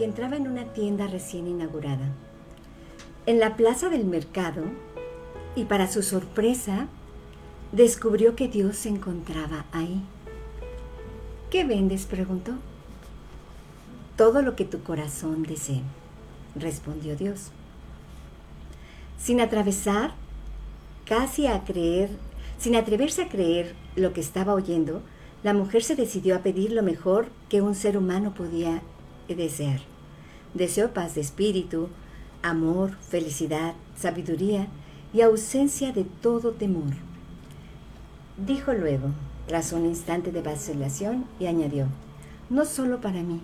que entraba en una tienda recién inaugurada, en la plaza del mercado, y para su sorpresa, descubrió que Dios se encontraba ahí. ¿Qué vendes? preguntó. Todo lo que tu corazón desee, respondió Dios. Sin atravesar, casi a creer, sin atreverse a creer lo que estaba oyendo, la mujer se decidió a pedir lo mejor que un ser humano podía desear. Deseó paz de espíritu, amor, felicidad, sabiduría y ausencia de todo temor. Dijo luego, tras un instante de vacilación, y añadió, no solo para mí,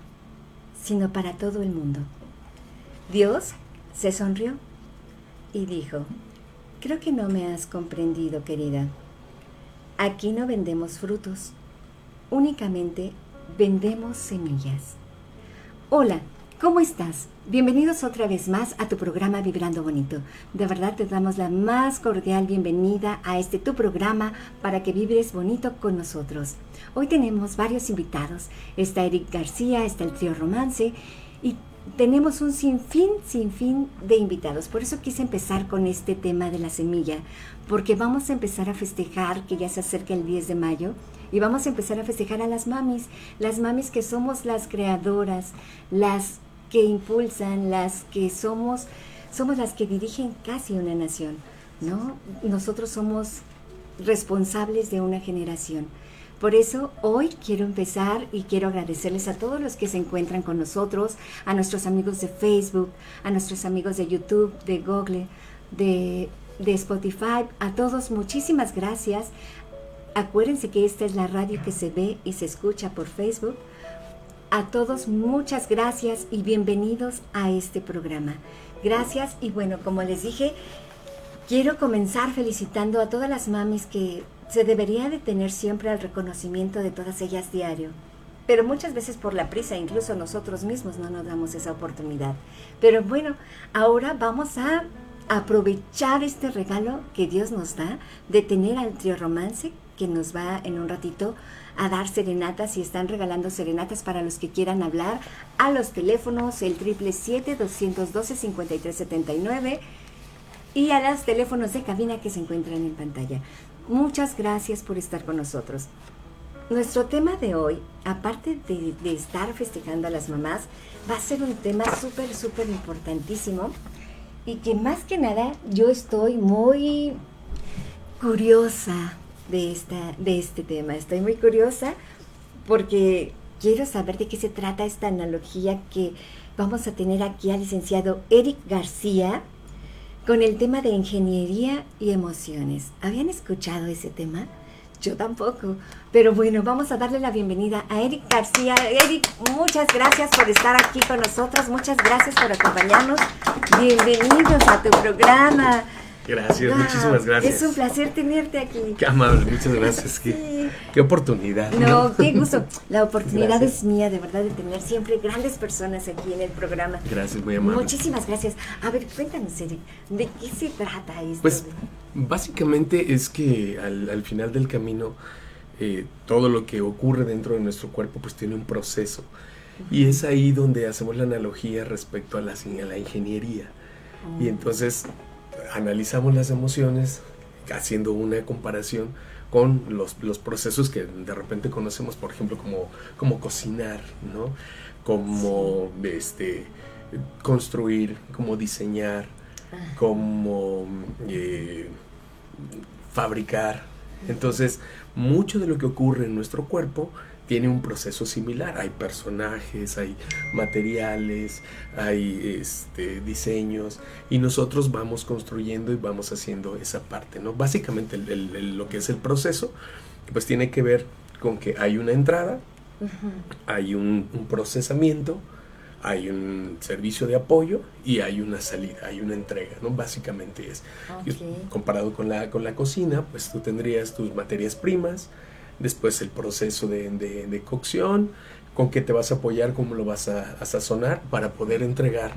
sino para todo el mundo. Dios se sonrió y dijo, creo que no me has comprendido, querida. Aquí no vendemos frutos, únicamente vendemos semillas. Hola, ¿cómo estás? Bienvenidos otra vez más a tu programa Vibrando Bonito. De verdad te damos la más cordial bienvenida a este tu programa para que vibres bonito con nosotros. Hoy tenemos varios invitados. Está Eric García, está el trío Romance y tenemos un sinfín, sinfín de invitados. Por eso quise empezar con este tema de la semilla, porque vamos a empezar a festejar que ya se acerca el 10 de mayo y vamos a empezar a festejar a las mamis, las mamis que somos las creadoras, las que impulsan, las que somos, somos las que dirigen casi una nación, ¿no? Nosotros somos responsables de una generación. Por eso hoy quiero empezar y quiero agradecerles a todos los que se encuentran con nosotros, a nuestros amigos de Facebook, a nuestros amigos de YouTube, de Google, de, de Spotify, a todos muchísimas gracias. Acuérdense que esta es la radio que se ve y se escucha por Facebook. A todos muchas gracias y bienvenidos a este programa. Gracias y bueno, como les dije, quiero comenzar felicitando a todas las mamis que se debería de tener siempre al reconocimiento de todas ellas diario. Pero muchas veces por la prisa, incluso nosotros mismos no nos damos esa oportunidad. Pero bueno, ahora vamos a aprovechar este regalo que Dios nos da de tener al trío romance que nos va en un ratito a dar serenatas y están regalando serenatas para los que quieran hablar a los teléfonos el 777-212-5379 y a los teléfonos de cabina que se encuentran en pantalla. Muchas gracias por estar con nosotros. Nuestro tema de hoy, aparte de, de estar festejando a las mamás, va a ser un tema súper, súper importantísimo y que más que nada yo estoy muy curiosa de, esta, de este tema. Estoy muy curiosa porque quiero saber de qué se trata esta analogía que vamos a tener aquí al licenciado Eric García con el tema de ingeniería y emociones. ¿Habían escuchado ese tema? Yo tampoco. Pero bueno, vamos a darle la bienvenida a Eric García. Eric, muchas gracias por estar aquí con nosotros. Muchas gracias por acompañarnos. Bienvenidos a tu programa. Gracias, muchísimas gracias. Es un placer tenerte aquí. Qué amable, muchas gracias. Qué, oportunidad. No, qué gusto. La oportunidad es mía, de verdad, de tener siempre grandes personas aquí en el programa. Gracias, muy amable. Muchísimas gracias. A ver, cuéntanos, Eric, ¿de qué se trata esto? Pues, básicamente es que al, final del camino, eh, todo lo que ocurre dentro de nuestro cuerpo, pues tiene un proceso. Y es ahí donde hacemos la analogía respecto a la, a la ingeniería. Y oh. entonces analizamos las emociones haciendo una comparación con los, los, procesos que de repente conocemos, por ejemplo, como, como cocinar, ¿no? Como este, construir, como diseñar, como eh, fabricar. Entonces, mucho de lo que ocurre en nuestro cuerpo tiene un proceso similar. Hay personajes, hay materiales, hay este, diseños y nosotros vamos construyendo y vamos haciendo esa parte. ¿no? Básicamente lo que es el proceso pues tiene que ver con que hay una entrada, hay un, procesamiento, hay un servicio de apoyo y hay una salida, hay una entrega, ¿no? Básicamente es. Comparado con la, con la cocina, pues tú tendrías tus materias primas, después el proceso de, de, cocción, con qué te vas a apoyar, cómo lo vas a, sazonar para poder entregar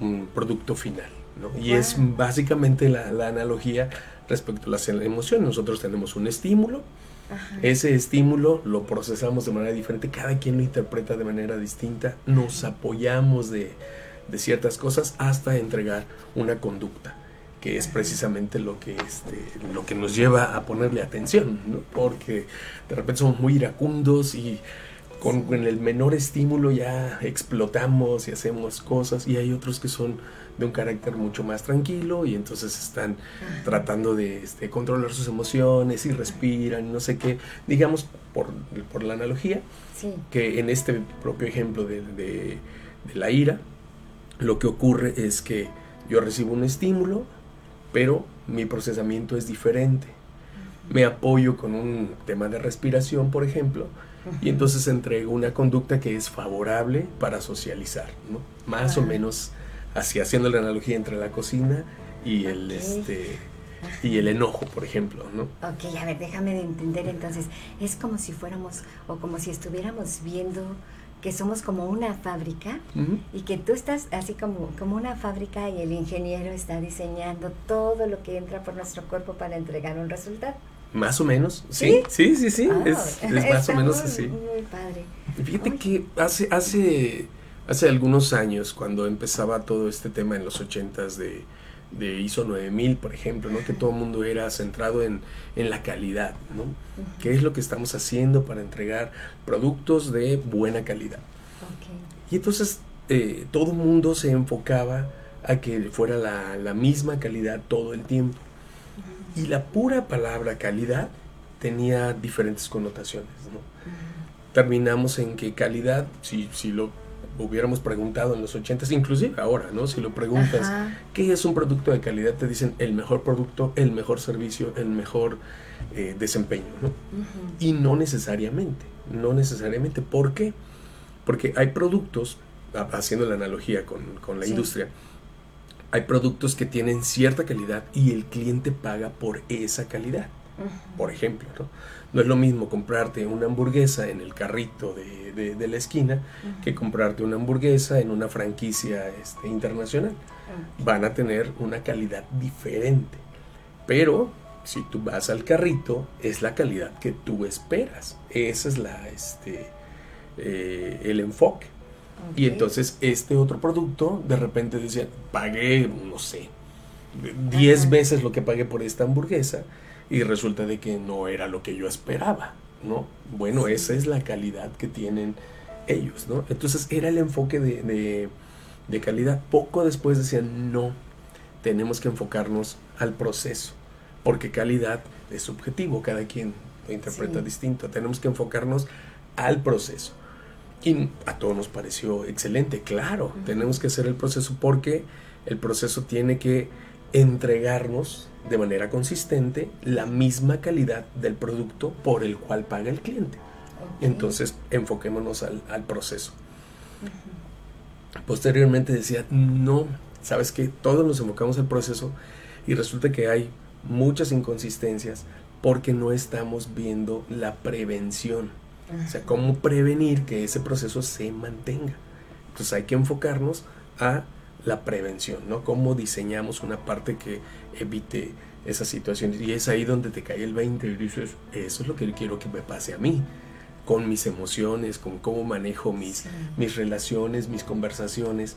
un producto final. ¿no? Y es básicamente la, la, analogía respecto a las emociones. Nosotros tenemos un estímulo, ese estímulo lo procesamos de manera diferente, cada quien lo interpreta de manera distinta, nos apoyamos de, ciertas cosas hasta entregar una conducta que es precisamente lo que, este, lo que nos lleva a ponerle atención, porque de repente somos muy iracundos y con, el menor estímulo ya explotamos y hacemos cosas y hay otros que son de un carácter mucho más tranquilo y entonces están tratando de este, controlar sus emociones y respiran, no sé qué, digamos por, por la analogía, que en este propio ejemplo de, de, la ira, lo que ocurre es que yo recibo un estímulo, pero mi procesamiento es diferente. Me apoyo con un tema de respiración, por ejemplo, y entonces entrego una conducta que es favorable para socializar, ¿no? Más o menos así haciendo la analogía entre la cocina y el este y el enojo, por ejemplo, ¿no? Ok, a ver, déjame de entender entonces. Es como si fuéramos o como si estuviéramos viendo que somos como una fábrica y que tú estás así como, como una fábrica y el ingeniero está diseñando todo lo que entra por nuestro cuerpo para entregar un resultado. Más o menos, sí, sí, sí, sí, ah, es, más o menos así. Muy padre. Fíjate que hace, hace hace algunos años, cuando empezaba todo este tema en los ochentas de, de ISO 9000, por ejemplo, ¿no? que todo el mundo era centrado en, la calidad, ¿no? ¿Qué es lo que estamos haciendo para entregar productos de buena calidad? Y entonces eh, todo el mundo se enfocaba a que fuera la, misma calidad todo el tiempo. Y la pura palabra calidad tenía diferentes connotaciones. ¿no? Terminamos en que calidad, si, si lo hubiéramos preguntado en los 80, inclusive ahora, ¿no? Si lo preguntas, ¿qué es un producto de calidad? Te dicen el mejor producto, el mejor servicio, el mejor eh, desempeño, ¿no? Y no necesariamente, no necesariamente. ¿Por qué? Porque hay productos, haciendo la analogía con, la industria, hay productos que tienen cierta calidad y el cliente paga por esa calidad. Por ejemplo, ¿no? No es lo mismo comprarte una hamburguesa en el carrito de, de, la esquina que comprarte una hamburguesa en una franquicia este, internacional. Van a tener una calidad diferente. Pero si tú vas al carrito, es la calidad que tú esperas. Ese es la, este, eh, el enfoque. Y entonces este otro producto, de repente decía, pagué, no sé, 10 veces lo que pagué por esta hamburguesa y resulta de que no era lo que yo esperaba, ¿no? Bueno, esa es la calidad que tienen ellos, ¿no? Entonces era el enfoque de, de, calidad. Poco después decían, no, tenemos que enfocarnos al proceso, porque calidad es subjetivo, cada quien lo interpreta distinto, tenemos que enfocarnos al proceso. Y a todos nos pareció excelente, claro, tenemos que hacer el proceso porque el proceso tiene que entregarnos de manera consistente la misma calidad del producto por el cual paga el cliente. Entonces, enfoquémonos al, proceso. Posteriormente decía, no, sabes que todos nos enfocamos al proceso y resulta que hay muchas inconsistencias porque no estamos viendo la prevención. O sea, cómo prevenir que ese proceso se mantenga. Entonces hay que enfocarnos a la prevención, ¿no? Cómo diseñamos una parte que evite esas situaciones. Y es ahí donde te cae el 20 y dices, eso es lo que quiero que me pase a mí, con mis emociones, con cómo manejo mis, mis relaciones, mis conversaciones.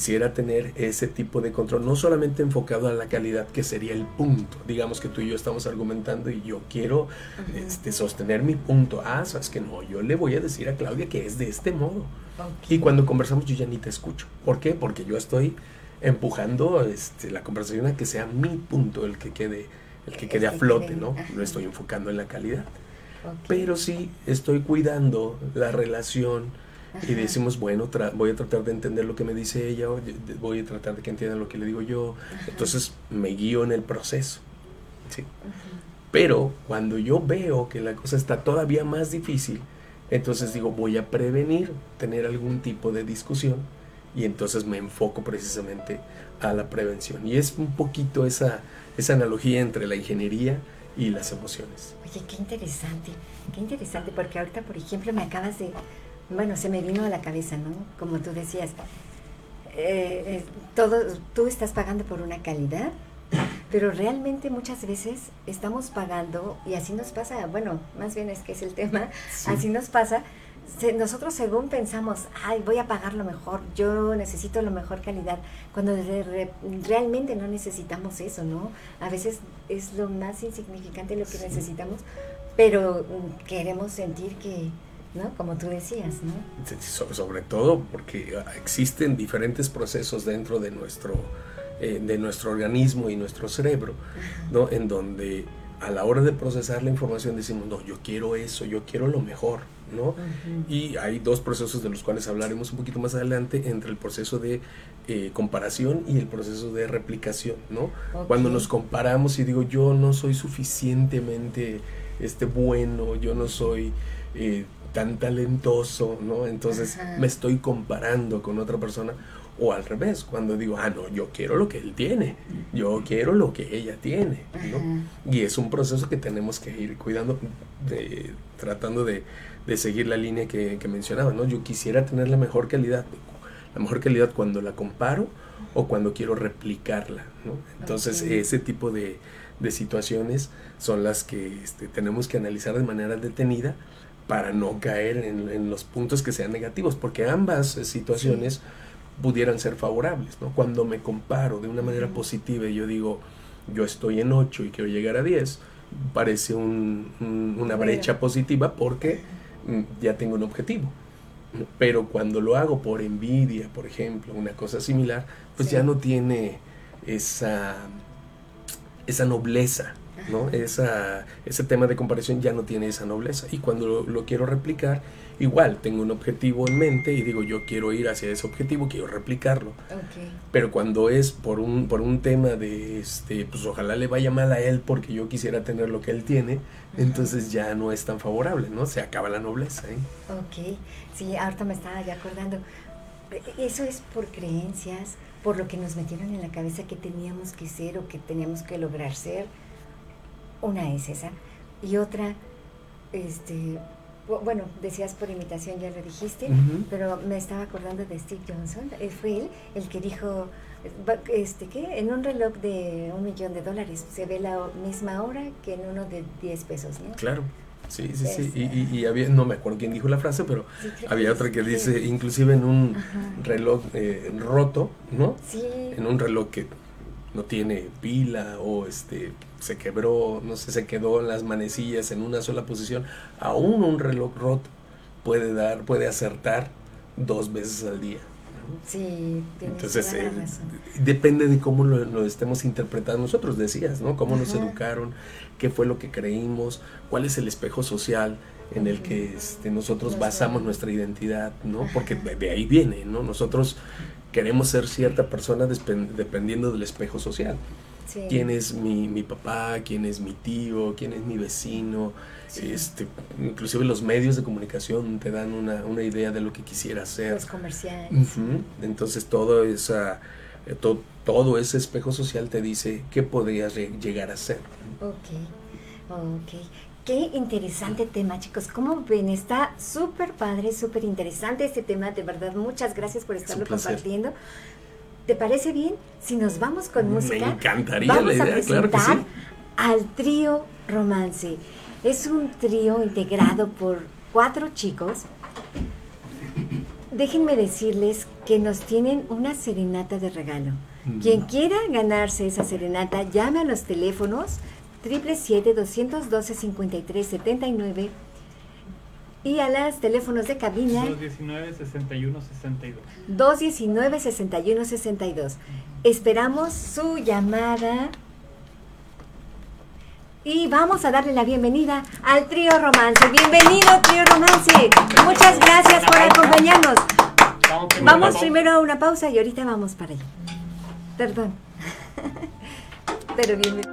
Quisiera tener ese tipo de control, no solamente enfocado a la calidad, que sería el punto. Digamos que tú y yo estamos argumentando y yo quiero este, sostener mi punto. Ah, sabes que no, yo le voy a decir a Claudia que es de este modo. Y cuando conversamos yo ya ni te escucho. ¿Por qué? Porque yo estoy empujando este, la conversación a que sea mi punto el que quede, el que quede a flote, ¿no? No estoy enfocando en la calidad. Pero sí estoy cuidando la relación y decimos, bueno, voy a tratar de entender lo que me dice ella, voy a tratar de que entienda lo que le digo yo. Entonces me guío en el proceso. ¿sí? Pero cuando yo veo que la cosa está todavía más difícil, entonces digo, voy a prevenir tener algún tipo de discusión y entonces me enfoco precisamente a la prevención. Y es un poquito esa, esa analogía entre la ingeniería y las emociones. Oye, qué interesante, qué interesante, porque ahorita, por ejemplo, me acabas de, bueno, se me vino a la cabeza, ¿no? Como tú decías, eh, eh, todo, tú estás pagando por una calidad, pero realmente muchas veces estamos pagando, y así nos pasa, bueno, más bien es que es el tema, así nos pasa, nosotros según pensamos, ay, voy a pagar lo mejor, yo necesito la mejor calidad, cuando realmente no necesitamos eso, ¿no? A veces es lo más insignificante lo que necesitamos, pero mm, queremos sentir que, ¿no? Como tú decías, ¿no? sobre todo porque ah, existen diferentes procesos dentro de nuestro, eh, de nuestro organismo y nuestro cerebro, ¿no? En donde a la hora de procesar la información decimos, no, yo quiero eso, yo quiero lo mejor, ¿no? Y hay dos procesos de los cuales hablaremos un poquito más adelante, entre el proceso de eh, comparación y el proceso de replicación, ¿no? Cuando nos comparamos y digo, yo no soy suficientemente este, bueno, yo no soy eh, tan talentoso, ¿no? Entonces me estoy comparando con otra persona. O al revés, cuando digo, ah, no, yo quiero lo que él tiene, yo quiero lo que ella tiene, ¿no? Y es un proceso que tenemos que ir cuidando, de, tratando de, de seguir la línea que, que, mencionaba, ¿no? Yo quisiera tener la mejor calidad, la mejor calidad cuando la comparo o cuando quiero replicarla, ¿no? Entonces, ese tipo de, de, situaciones son las que este, tenemos que analizar de manera detenida para no caer en, en, los puntos que sean negativos, porque ambas situaciones pudieran ser favorables, ¿no? Cuando me comparo de una manera positiva y yo digo, yo estoy en 8 y quiero llegar a 10, parece un, una brecha positiva porque Mm, ya tengo un objetivo. Pero cuando lo hago por envidia, por ejemplo, una cosa similar, pues ya no tiene esa, esa nobleza, ¿no? Esa, ese tema de comparación ya no tiene esa nobleza. Y cuando lo quiero replicar, igual tengo un objetivo en mente y digo yo quiero ir hacia ese objetivo, quiero replicarlo. Pero cuando es por un, por un tema de, este, pues ojalá le vaya mal a él porque yo quisiera tener lo que él tiene, entonces ya no es tan favorable, ¿no? Se acaba la nobleza. ¿eh? Ok, sí, ahorita me estaba ya acordando. Eso es por creencias, por lo que nos metieron en la cabeza que teníamos que ser o que teníamos que lograr ser. Una es esa. Y otra, este, bueno, decías por imitación, ya lo dijiste, pero me estaba acordando de Steve Johnson, eh, fue él el que dijo, este, ¿qué? En un reloj de un millón de dólares se ve la misma hora que en uno de 10 pesos, ¿no? Claro. Sí, sí, sí. Y, y, había, no me acuerdo quién dijo la frase, pero había otra que dice, inclusive en un reloj eh, roto, ¿no? Sí. En un reloj que no tiene pila o este se quebró, no sé, se quedó en las manecillas en una sola posición, aún un reloj roto puede dar, puede acertar dos veces al día. Sí, Entonces, eh, depende de cómo lo, estemos interpretando nosotros, decías, ¿no? Cómo nos educaron, qué fue lo que creímos, cuál es el espejo social en el que este, nosotros basamos nuestra identidad, ¿no? Porque de ahí viene, ¿no? Nosotros queremos ser cierta persona dependiendo del espejo social. ¿Quién es mi, mi, papá? ¿Quién es mi tío? ¿Quién es mi vecino? Este, inclusive los medios de comunicación te dan una, una idea de lo que quisiera hacer. Los comerciales. Entonces todo, esa, eh, todo ese espejo social te dice qué podrías llegar a ser. Ok, ok. Qué interesante tema, chicos. ¿Cómo ven? Está súper padre, súper interesante este tema. De verdad, muchas gracias por estarlo compartiendo. ¿Te parece bien si nos vamos con música? Me encantaría vamos la idea, a presentar al trío Romance. Es un trío integrado por cuatro chicos. Déjenme decirles que nos tienen una serenata de regalo. Mm. Quien quiera ganarse esa serenata, llame a los teléfonos 777-212-5379 y a los teléfonos de cabina 219-6162. 219-6162. Esperamos su llamada. Y vamos a darle la bienvenida al trío Romance. Bienvenido, trío Romance. Muchas gracias por acompañarnos. Vamos primero a una pausa y ahorita vamos para allá. Perdón. Pero bienvenido.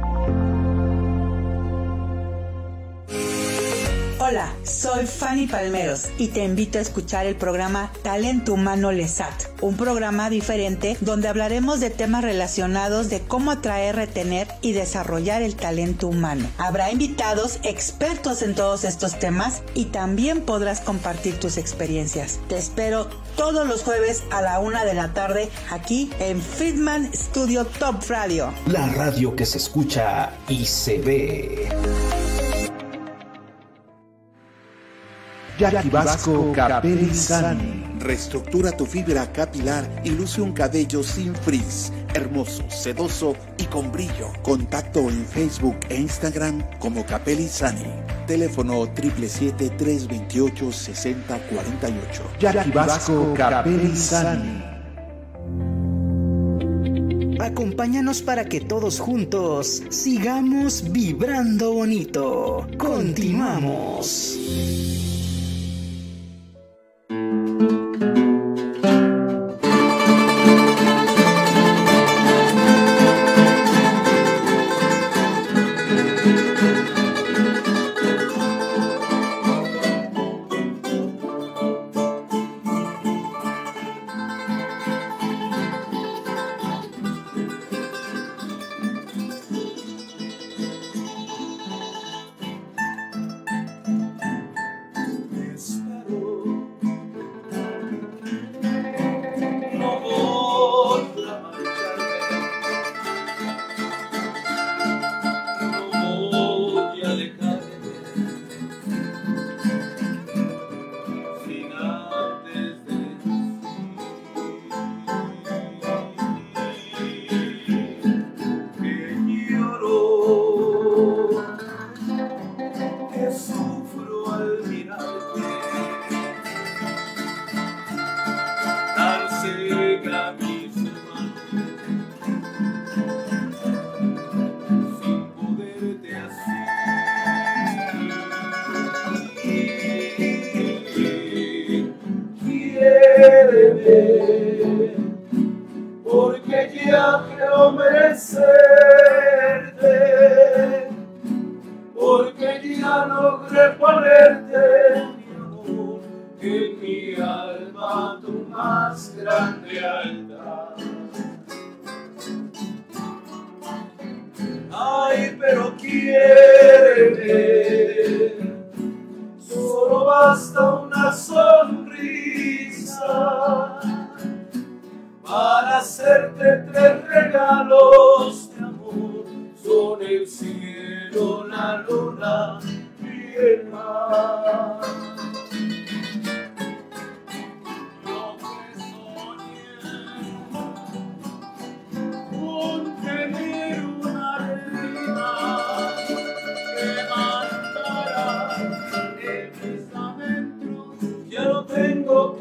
Hola, soy Fanny Palmeros y te invito a escuchar el programa Talento Humano Lesat, un programa diferente donde hablaremos de temas relacionados de cómo atraer, retener y desarrollar el talento humano. Habrá invitados expertos en todos estos temas y también podrás compartir tus experiencias. Te espero todos los jueves a la una de la tarde aquí en Friedman Studio Top Radio. La radio que se escucha y se ve. Jackie Vasco Capelli Reestructura tu fibra capilar y luce un cabello sin frizz, hermoso, sedoso y con brillo. Contacto en Facebook e Instagram como Capelli Sani. Teléfono 777-328-6048. Jackie Vasco Capelli Sani. Acompáñanos para que todos juntos sigamos vibrando bonito. Continuamos. Por esta canción. Acuérdense los teléfonos triple siete diecinueve sesenta y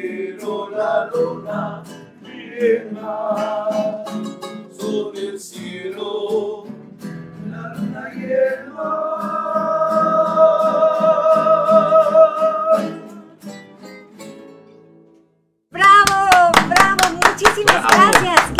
quiero la luna llena sobre el cielo, la luna llena. ¡Bravo! ¡Bravo! Muchísimas bravo. gracias.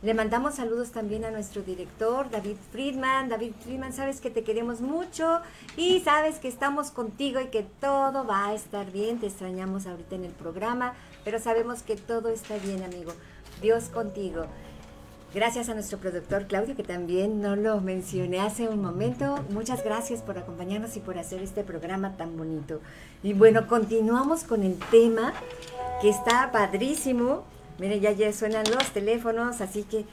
Le mandamos saludos también a nuestro director, David Friedman. David Friedman, sabes que te queremos mucho y sabes que estamos contigo y que todo va a estar bien. Te extrañamos ahorita en el programa, pero sabemos que todo está bien, amigo. Dios contigo. Gracias a nuestro productor Claudio, que también no lo mencioné hace un momento. Muchas gracias por acompañarnos y por hacer este programa tan bonito. Y bueno, continuamos con el tema que está padrísimo. Miren, ya, ya suenan los teléfonos, así que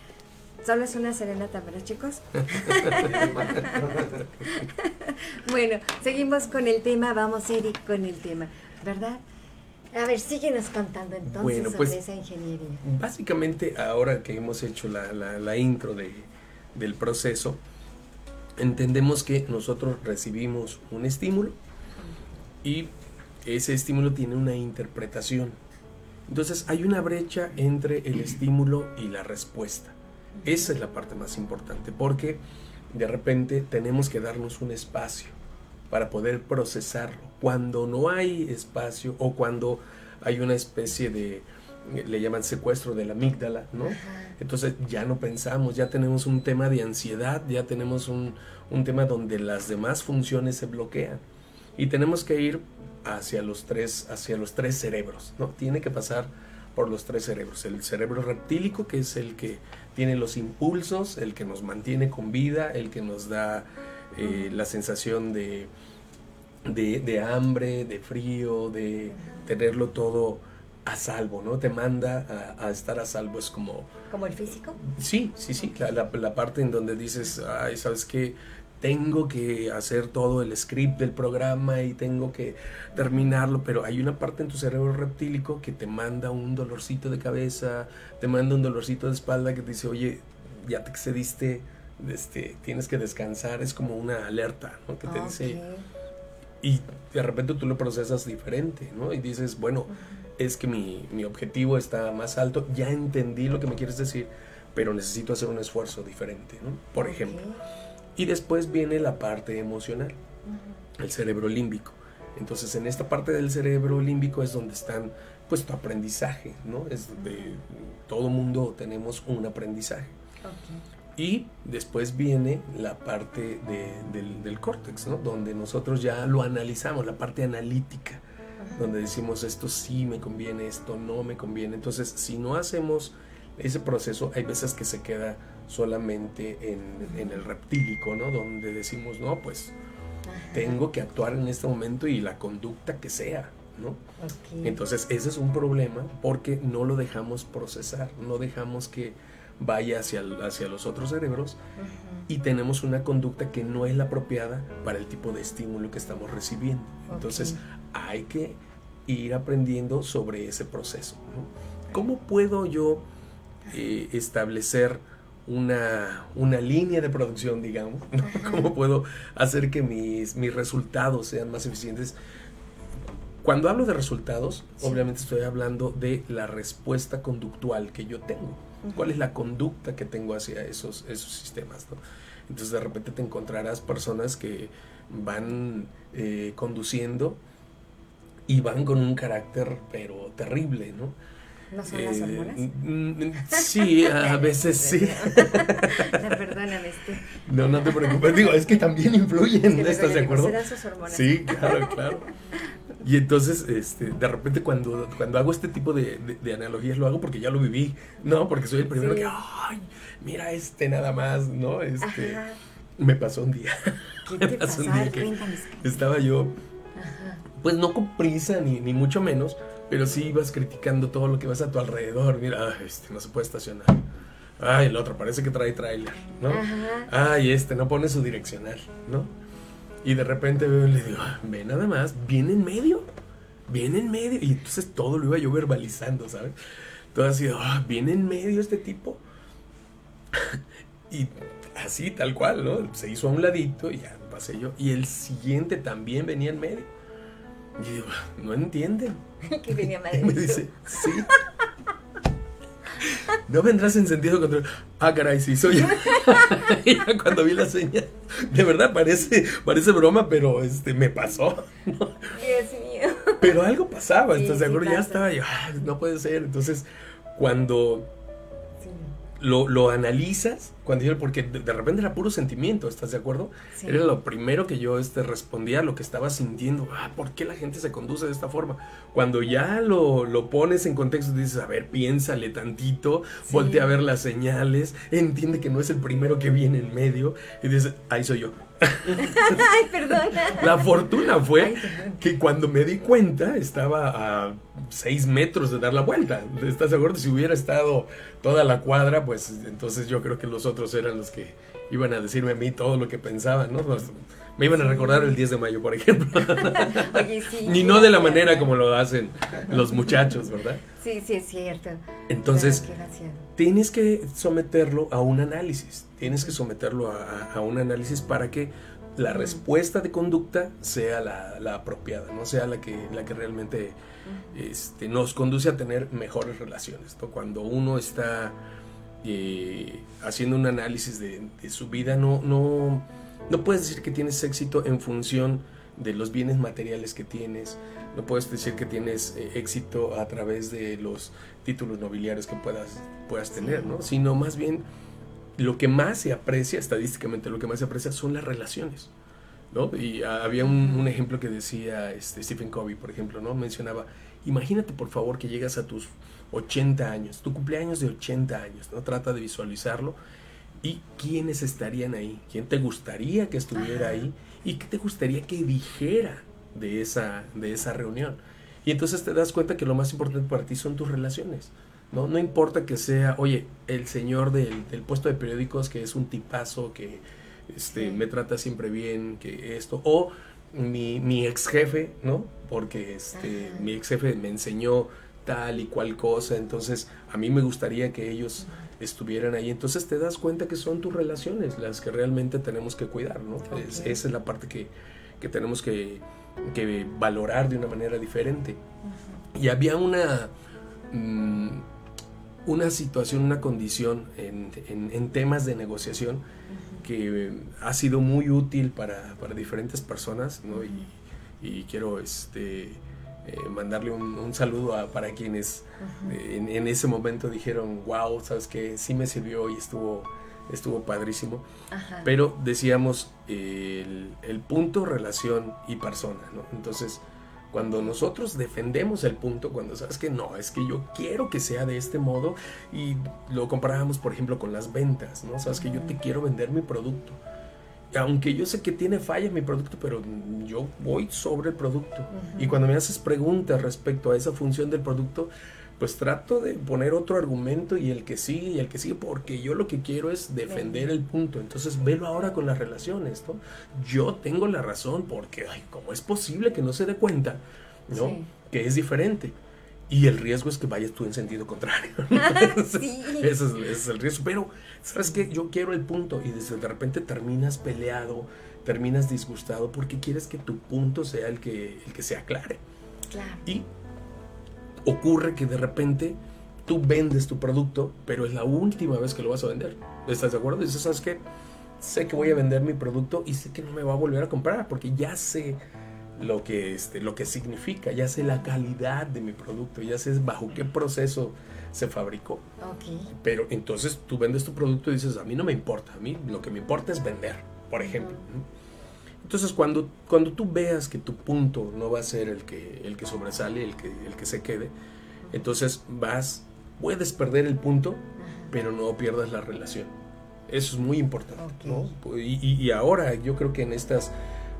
solo es una serenata, ¿verdad, chicos? bueno, seguimos con el tema. Vamos, Eric, con el tema, ¿verdad? A ver, síguenos contando entonces Bueno, sobre pues, esa ingeniería. Básicamente, ahora que hemos hecho la, la- la intro de- del proceso, entendemos que nosotros recibimos un estímulo y ese estímulo tiene una interpretación. Entonces hay una brecha entre el estímulo y la respuesta. Esa es la parte más importante porque de repente tenemos que darnos un espacio para poder procesarlo. Cuando no hay espacio o cuando hay una especie de, le llaman secuestro de la amígdala, ¿no? Entonces ya no pensamos, ya tenemos un tema de ansiedad, ya tenemos un, un tema donde las demás funciones se bloquean. Y tenemos que ir hacia los tres, hacia los tres cerebros, ¿no? Tiene que pasar por los tres cerebros. El cerebro reptílico, que es el que tiene los impulsos, el que nos mantiene con vida, el que nos da eh, la sensación de, de, de hambre, de frío, de tenerlo todo a salvo, ¿no? Te manda a, a estar a salvo, es como ¿Como el físico? Sí, sí, sí, la, la- la parte en donde dices, ay, ¿sabes qué? Tengo que hacer todo el script del programa y tengo que terminarlo, pero hay una parte en tu cerebro reptílico que te manda un dolorcito de cabeza, te manda un dolorcito de espalda que te dice, oye, ya te excediste, este, tienes que descansar, es como una alerta, ¿no? Que te dice, y de repente tú lo procesas diferente, ¿no? Y dices, bueno, es que mi, mi objetivo está más alto, ya entendí lo que me quieres decir, pero necesito hacer un esfuerzo diferente, ¿no? Por ejemplo. Y después viene la parte emocional, el cerebro límbico. Entonces, en esta parte del cerebro límbico es donde están, pues, tu aprendizaje, ¿no? Es de todo mundo tenemos un aprendizaje. Ok. Y después viene la parte de- del, del córtex, ¿no? Donde nosotros ya lo analizamos, la parte analítica, donde decimos esto sí me conviene, esto no me conviene. Entonces, si no hacemos ese proceso, hay veces que se queda solamente en, en el reptílico, ¿no? Donde decimos, no, pues tengo que actuar en este momento y la conducta que sea, ¿no? Entonces, ese es un problema porque no lo dejamos procesar, no dejamos que vaya hacia, hacia los otros cerebros y tenemos una conducta que no es la apropiada para el tipo de estímulo que estamos recibiendo. Entonces, hay que ir aprendiendo sobre ese proceso. ¿no? ¿Cómo puedo yo eh, establecer una, una línea de producción, digamos? ¿no? ¿Cómo puedo hacer que mis, mis resultados sean más eficientes? Cuando hablo de resultados, obviamente estoy hablando de la respuesta conductual que yo tengo. ¿Cuál es la conducta que tengo hacia esos, esos sistemas? ¿no? Entonces de repente te encontrarás personas que van eh, conduciendo y van con un carácter pero terrible, ¿no? ¿No son las Eh, hormonas? mm, Sí, a veces sí. Perdóname, este. No, no te preocupes. Digo, es que también influyen, Es que ¿estás de acuerdo? ¿serán sus hormonas? Sí, claro, claro. Y entonces, este, de repente cuando, cuando hago este tipo de, de- de analogías lo hago porque ya lo viví, ¿no? Porque soy el primero Sí. que, ay, mira este nada más, ¿no? Este, Ajá. me pasó un día. ¿Qué Me pasó pasó? un día que estaba yo, Ajá. pues no con prisa ni, ni mucho menos, pero sí ibas criticando todo lo que vas a tu alrededor. Mira, ay, este no se puede estacionar. Ay, el otro parece que trae tráiler, ¿no? Ajá. Ay, este no pone su direccional, ¿no? Y de repente veo y le digo, "Ah, ve nada más, viene en medio, viene en medio. Y entonces todo lo iba yo verbalizando, ¿sabes? Todo así, "Ah, viene en medio este tipo. y así, tal cual, ¿no? Se hizo a un ladito y ya pasé yo. Y el siguiente también venía en medio. Y yo digo, no entienden. que venía me dice, sí. No vendrás en sentido contrario. Ah, caray, sí, soy yo. cuando vi la señal, de verdad parece, parece broma, pero este me pasó. Dios mío. Pero algo pasaba, Sí, ¿estás de sí acuerdo? Ya estaba yo, "Ah, no puede ser. Entonces, cuando. Lo, lo analizas cuando yo, porque de, de repente era puro sentimiento, ¿estás de acuerdo? Sí. Era lo primero que yo este, respondía a lo que estaba sintiendo. Ah, ¿por qué la gente se conduce de esta forma? Cuando ya lo, lo pones en contexto, dices, a ver, piénsale tantito, Sí. voltea a ver las señales, entiende que no es el primero que viene en medio, y dices, ahí soy yo. Ay, perdona. La fortuna fue que cuando me di cuenta estaba a seis metros de dar la vuelta. ¿Estás acuerdo? Si hubiera estado toda la cuadra, pues entonces yo creo que los otros eran los que iban a decirme a mí todo lo que pensaban, ¿no? Los- me iban a recordar el 10 de mayo, por ejemplo. Oye, sí. Ni no de la manera como lo hacen los muchachos, ¿verdad? Sí, sí, es cierto. Entonces, tienes que someterlo a un análisis. Tienes que someterlo a, a- a un análisis para que la respuesta de conducta sea la, la apropiada, no sea la que, la que realmente este, nos conduce a tener mejores relaciones. ¿no? Cuando uno está eh, haciendo un análisis de, su vida, no, no, no puedes decir que tienes éxito en función de los bienes materiales que tienes, no puedes decir que tienes eh, éxito a través de los títulos nobiliarios que puedas, puedas tener, ¿no? sino más bien lo que más se aprecia, estadísticamente lo que más se aprecia son las relaciones. ¿no? Y había un, un ejemplo que decía este, Stephen Covey, por ejemplo, ¿no? mencionaba, imagínate por favor que llegas a tus 80 años, tu cumpleaños de 80 años, ¿no? trata de visualizarlo y quiénes estarían ahí, quién te gustaría que estuviera Ajá. ahí y qué te gustaría que dijera de esa, de esa reunión. Y entonces te das cuenta que lo más importante para ti son tus relaciones. No, no importa que sea, oye, el señor del, del puesto de periódicos que es un tipazo, que este, Sí. me trata siempre bien, que esto, o mi, mi ex jefe, ¿no? Porque este, Ajá. mi ex jefe me enseñó tal y cual cosa, entonces a mí me gustaría que ellos estuvieran ahí. Entonces te das cuenta que son tus relaciones las que realmente tenemos que cuidar, ¿no? Es- esa es la parte que, que tenemos que, que valorar de una manera diferente. Y había una, mm, una situación, una condición en, en- en temas de negociación que ha sido muy útil para, para diferentes personas, ¿no? Y, y quiero este, eh, mandarle un, un saludo a, para quienes eh, en, en ese momento dijeron, wow, sabes que sí me sirvió y estuvo, estuvo padrísimo. Ajá. Pero decíamos eh, el, el punto, relación y persona, ¿no? Entonces, cuando nosotros defendemos el punto, cuando sabes que no, es que yo quiero que sea de este modo, y lo comparábamos, por ejemplo, con las ventas, ¿no? Sabes que yo te quiero vender mi producto. Aunque yo sé que tiene fallas mi producto, pero yo voy sobre el producto. Ujú. Y cuando me haces preguntas respecto a esa función del producto, pues trato de poner otro argumento y el que sigue y el que sigue, porque yo lo que quiero es defender el punto. Entonces, velo ahora con las relaciones, ¿no? Yo tengo la razón porque, ay, ¿cómo es posible que no se dé cuenta, ¿no? Sí. Que es diferente. Y el riesgo es que vayas tú en sentido contrario. ¿no? Sí. ese, es, ese es el riesgo. Pero, ¿sabes qué? Yo quiero el punto y desde de repente terminas peleado, terminas disgustado porque quieres que tu punto sea el que, el que se aclare. Claro. Y ocurre que de repente tú vendes tu producto, pero es la última vez que lo vas a vender. ¿Estás de acuerdo? Dices, ¿sabes qué? Sé que voy a vender mi producto y sé que no me va a volver a comprar porque ya sé lo que, este, lo que significa, ya sé la calidad de mi producto, ya sé bajo qué proceso se fabricó. Pero entonces tú vendes tu producto y dices, a mí no me importa, a mí lo que me importa es vender, por ejemplo. Entonces cuando, cuando tú veas que tu punto no va a ser el que, el que sobresale, el que, el que se quede, entonces vas, puedes perder el punto, pero no pierdas la relación. Eso es muy importante. ¿no? Y, y- y ahora yo creo que en estas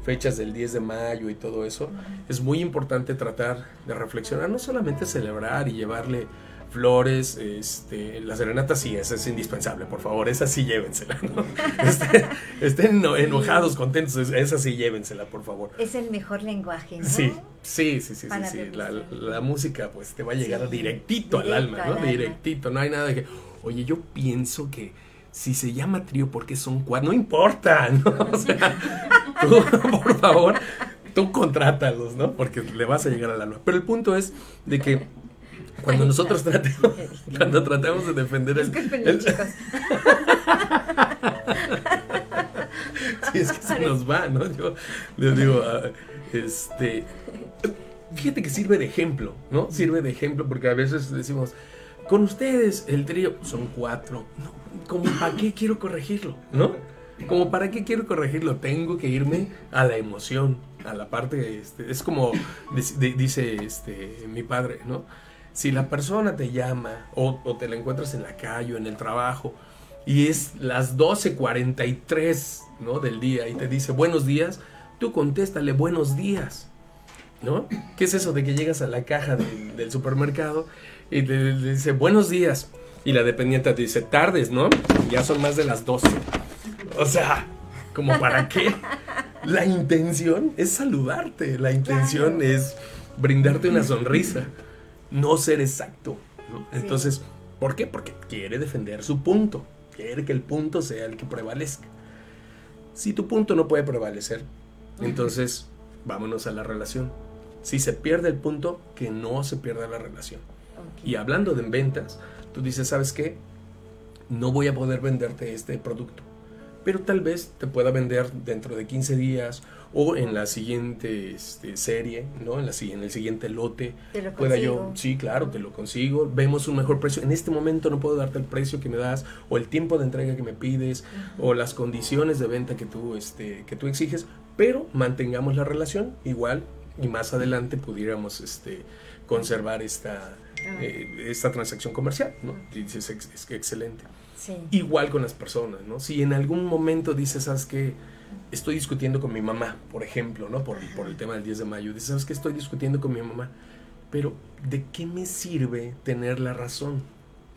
fechas del 10 de mayo y todo eso, es muy importante tratar de reflexionar, no solamente celebrar y llevarle flores, este, la serenata sí, esa es indispensable, por favor, esa sí llévensela, ¿no? Este- estén eno- enojados, contentos, es- esa sí llévensela, por favor. Es el mejor lenguaje, ¿no? Sí, sí, sí, sí, sí, Para sí. La, música pues te va a llegar Sí, directito al alma, al ¿no? alma. Directito, no hay nada de que, oye, yo pienso que si se llama trío porque son cuatro, no importa, ¿no? O sea, tú, por favor, tú contrátalos, ¿no? Porque le vas a llegar al alma. Pero el punto es de que cuando nosotros tratemos, cuando tratamos de defender el, el-. Sí, es que se nos va, ¿no? Yo les digo, ah, este, fíjate que sirve de ejemplo, ¿no? Sirve de ejemplo porque a veces decimos, con ustedes el trío son cuatro. No, ¿Cómo para qué quiero corregirlo? ¿No? Como para qué quiero corregirlo, tengo que irme a la emoción, a la parte, este, es como dice este, mi padre, ¿no? Si la persona te llama o, te la encuentras en la calle o en el trabajo y es las 12.43 ¿no? del día y te dice buenos días, tú contéstale buenos días. ¿No? ¿Qué es eso de que llegas a la caja del supermercado y te, dice buenos días? Y la dependiente te dice tardes, ¿no? Ya son más de las 12. O sea, ¿como para qué? La intención es saludarte, la intención es brindarte una sonrisa, no ser exacto. Entonces, ¿por qué? Porque quiere defender su punto, quiere que el punto sea el que prevalezca. Si tu punto no puede prevalecer, entonces vámonos a la relación. Si se pierde el punto, que no se pierda la relación. Y hablando de ventas, tú dices, ¿sabes qué? No voy a poder venderte este producto pero tal vez te pueda vender dentro de 15 días o en la siguiente este, serie, ¿no? En, la, en el siguiente lote. Te lo pueda yo, sí, claro, te lo consigo. Vemos un mejor precio. En este momento no puedo darte el precio que me das o el tiempo de entrega que me pides o las condiciones de venta que tú, este, que tú exiges, pero mantengamos la relación igual y más adelante pudiéramos este, conservar esta, ah. eh, esta transacción comercial, ¿no? Y dices, es excelente. Igual con las personas, ¿no? Si en algún momento dices, ¿sabes qué? Estoy discutiendo con mi mamá, por ejemplo, ¿no? Por, por el tema del 10 de mayo. Dices, ¿sabes qué? Estoy discutiendo con mi mamá. Pero, ¿de qué me sirve tener la razón?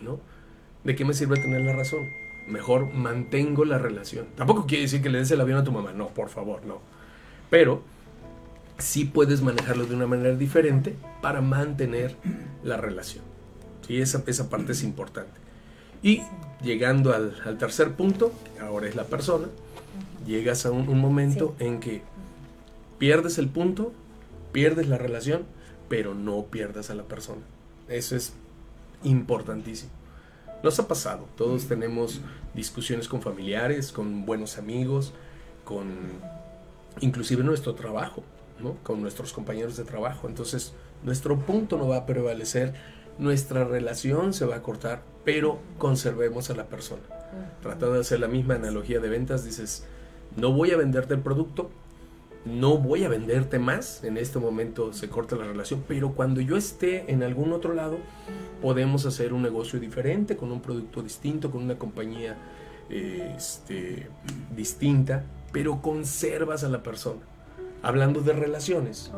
¿No? ¿De qué me sirve tener la razón? Mejor mantengo la relación. Tampoco quiere decir que le des el avión a tu mamá. No, por favor, no. Pero sí puedes manejarlo de una manera diferente para mantener la relación. Y esa, esa parte es importante. Y llegando al, tercer punto, ahora es la persona, llegas a un, momento en que pierdes el punto, pierdes la relación, pero no pierdas a la persona. Eso es importantísimo. Nos ha pasado, todos tenemos discusiones con familiares, con buenos amigos, con inclusive nuestro trabajo, ¿no? con nuestros compañeros de trabajo. Entonces, nuestro punto no va a prevalecer nuestra relación se va a cortar, pero conservemos a la persona. Tratando de hacer la misma analogía de ventas, dices, no voy a venderte el producto, no voy a venderte más, en este momento se corta la relación, pero cuando yo esté en algún otro lado, podemos hacer un negocio diferente, con un producto distinto, con una compañía este, distinta, pero conservas a la persona. Hablando de relaciones,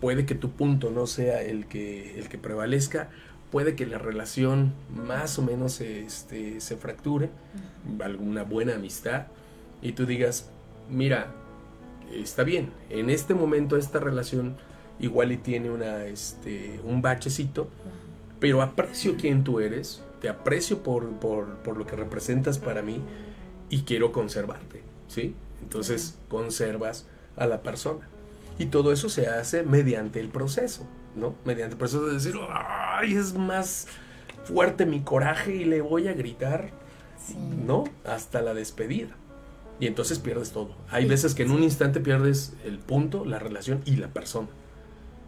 puede que tu punto no sea el que, el que prevalezca, puede que la relación más o menos este, se fracture, alguna buena amistad, y tú digas, mira, está bien, en este momento esta relación igual y tiene una, este, un bachecito, pero aprecio quién tú eres, te aprecio por, por, por lo que representas para mí y quiero conservarte, ¿sí? Entonces conservas a la persona. Y todo eso se hace mediante el proceso, ¿no? Mediante el proceso de decir, ay, es más fuerte mi coraje y le voy a gritar, ¿no? Hasta la despedida. Y entonces pierdes todo. Hay veces que en un instante pierdes el punto, la relación y la persona.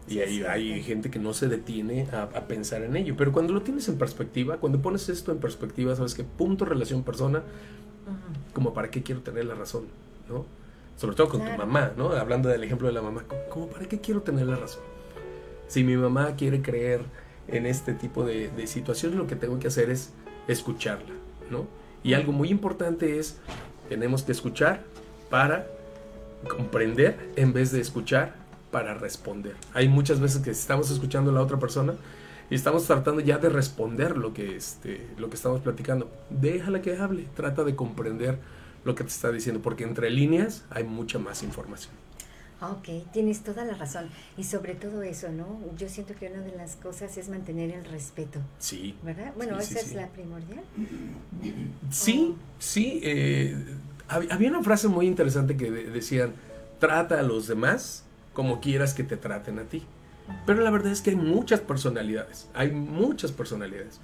Y hay, hay gente que no se detiene a, pensar en ello. Pero cuando lo tienes en perspectiva, cuando pones esto en perspectiva, sabes que punto, relación, persona, como para qué quiero tener la razón, ¿no? Sobre todo con tu mamá, ¿no? Hablando del ejemplo de la mamá, ¿cómo para qué quiero tener la razón? Si mi mamá quiere creer en este tipo de, situaciones, lo que tengo que hacer es escucharla, ¿no? Y algo muy importante es, tenemos que escuchar para comprender en vez de escuchar para responder. Hay muchas veces que estamos escuchando a la otra persona y estamos tratando ya de responder lo que, este, lo que estamos platicando. Déjala que hable, trata de comprender lo que te está diciendo, porque entre líneas hay mucha más información. Ok, tienes toda la razón. Y sobre todo eso, ¿no? Yo siento que una de las cosas es mantener el respeto. Sí. ¿Verdad? Bueno, esa es la primordial. Sí, sí. Eh, había una frase muy interesante que decían, trata a los demás como quieras que te traten a ti. Pero la verdad es que hay muchas personalidades, hay muchas personalidades.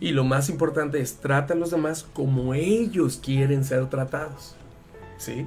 Y lo más importante es trata a los demás como ellos quieren ser tratados. ¿Sí?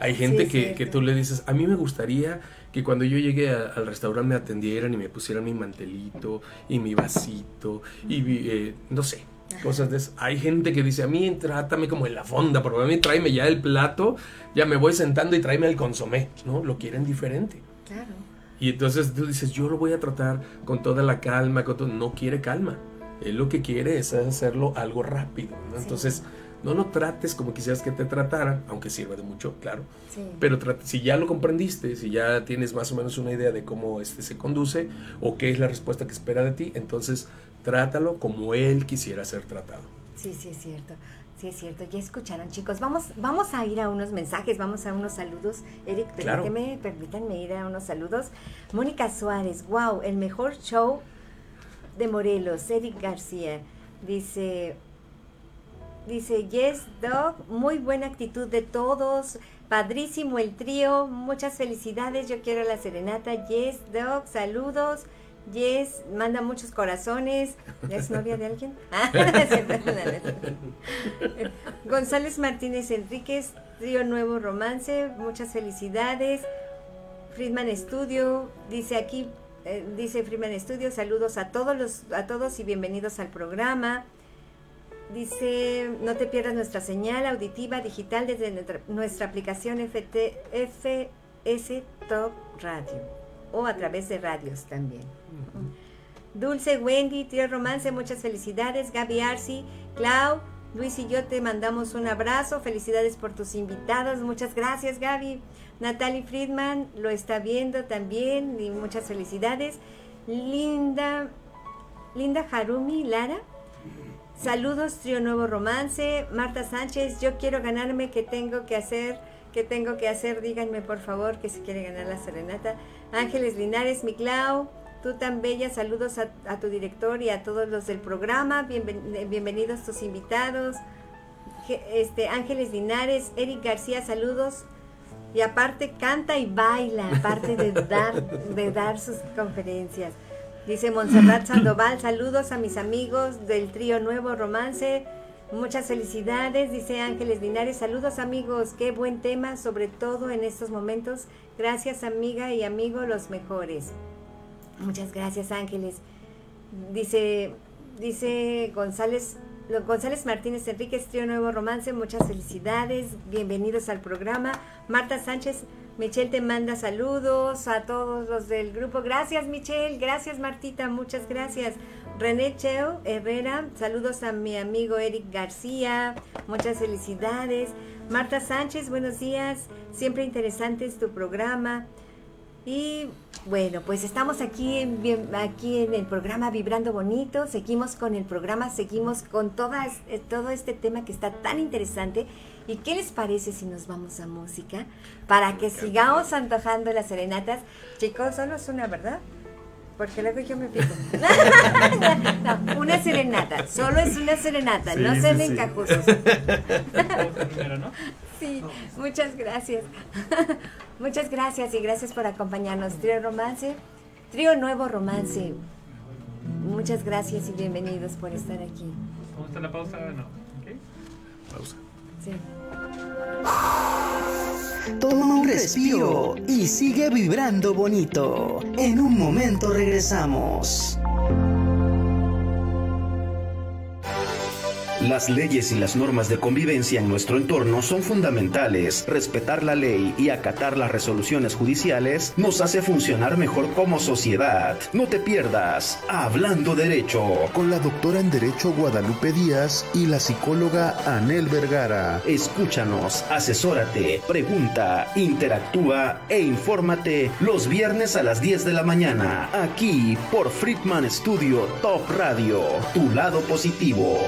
Hay gente Sí, que, que tú le dices, a mí me gustaría que cuando yo llegue a- al restaurante me atendieran y me pusieran mi mantelito y mi vasito y eh, no sé, cosas de eso. Hay gente que dice, a mí trátame como en la fonda, pero a mí tráeme ya el plato, ya me voy sentando y tráeme el consomé, ¿no? Lo quieren diferente. Claro. Y entonces tú dices, yo lo voy a tratar con toda la calma, con todo. no quiere calma. Él lo que quiere es hacerlo algo rápido. ¿no? Sí. Entonces, no lo trates como quisieras que te trataran, aunque sirva de mucho, claro. Sí. Pero si ya lo comprendiste, si ya tienes más o menos una idea de cómo este se conduce o qué es la respuesta que espera de ti, entonces trátalo como él quisiera ser tratado. Sí, sí es cierto. Sí es cierto. Ya escucharon, chicos. Vamos, vamos a ir a unos mensajes, vamos a unos saludos. Eric, Claro. permíteme, permítanme ir a unos saludos. Mónica Suárez, wow, el mejor show de Morelos. Eric García dice, dice, yes, dog, muy buena actitud de todos. Padrísimo el trío, muchas felicidades. Yo quiero la serenata. Yes, dog, saludos. Yes, manda muchos corazones. ¿Es novia de alguien? Ah, González Martínez Enríquez, Trío Nuevo Romance, muchas felicidades. Friedman Studio, dice aquí, eh, dice Friedman Studio, saludos a todos los, a todos y bienvenidos al programa. Dice, no te pierdas nuestra señal auditiva digital desde nuestra, nuestra aplicación FT, FS Top Radio o a través de radios también. Dulce Wendy, Tío Romance, muchas felicidades. Gaby Arci, Clau, Luis y yo te mandamos un abrazo. Felicidades por tus invitados. Muchas gracias, Gaby. Natalie Friedman lo está viendo también y muchas felicidades. Linda, Linda Harumi, Lara. Saludos, Trío Nuevo Romance. Marta Sánchez, yo quiero ganarme, ¿qué tengo que hacer? ¿Qué tengo que hacer? Díganme por favor que se quiere ganar la serenata. Ángeles Linares, mi Clau. Tú tan bella, saludos a, tu director y a todos los del programa. Bienven- bienvenidos tus invitados. Este, Ángeles Linares, Eric García, saludos. Y aparte canta y baila, aparte de dar, de dar sus conferencias. Dice Montserrat Sandoval, saludos a mis amigos del trío Nuevo Romance. Muchas felicidades, dice Ángeles Linares. Saludos amigos, qué buen tema, sobre todo en estos momentos. Gracias amiga y amigo, los mejores. Muchas gracias Ángeles. Dice, dice González, González Martínez Enríquez, Trío Nuevo Romance, muchas felicidades, bienvenidos al programa. Marta Sánchez, Michelle te manda saludos a todos los del grupo. Gracias Michelle, gracias Martita, muchas gracias. René Cheo Herrera, saludos a mi amigo Eric García, muchas felicidades. Marta Sánchez, buenos días, siempre interesante es tu programa. Y bueno, pues estamos aquí en, bien- aquí en el programa Vibrando Bonito, seguimos con el programa, seguimos con todas, eh, todo este tema que está tan interesante. ¿Y qué les parece si nos vamos a música? Para que sigamos antojando las serenatas. Chicos, solo es una, ¿verdad? Porque luego yo me pico. No, una serenata, solo es una serenata, no Sí, sean sí, ¿no? Sí, muchas gracias. muchas gracias y gracias por acompañarnos. Trío Romance, Trío Nuevo Romance. Muchas gracias y bienvenidos por estar aquí. ¿Cómo está la pausa? No. ¿Ok? Pausa. Sí. Toma un respiro y sigue vibrando bonito. En un momento regresamos. Las leyes y las normas de convivencia en nuestro entorno son fundamentales. Respetar la ley y acatar las resoluciones judiciales nos hace funcionar mejor como sociedad. No te pierdas Hablando Derecho. con la doctora en Derecho Guadalupe Díaz y la psicóloga Anel Vergara. Escúchanos, asesórate, pregunta, interactúa e infórmate los viernes a las 10 de la mañana, aquí por Friedman Studio Top Radio, tu lado positivo.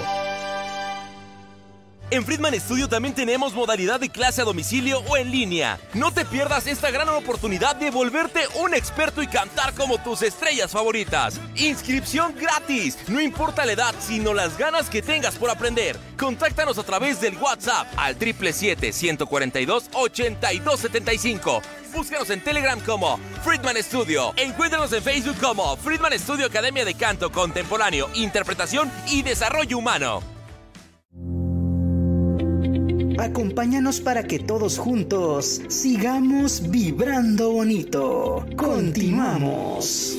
En Friedman Studio también tenemos modalidad de clase a domicilio o en línea. No te pierdas esta gran oportunidad de volverte un experto y cantar como tus estrellas favoritas. Inscripción gratis. No importa la edad, sino las ganas que tengas por aprender. Contáctanos a través del WhatsApp al 777-142-8275. Búscanos en Telegram como Friedman Studio. Encuéntranos en Facebook como Friedman Studio Academia de Canto Contemporáneo, Interpretación y Desarrollo Humano. Acompáñanos para que todos juntos sigamos vibrando bonito. Continuamos.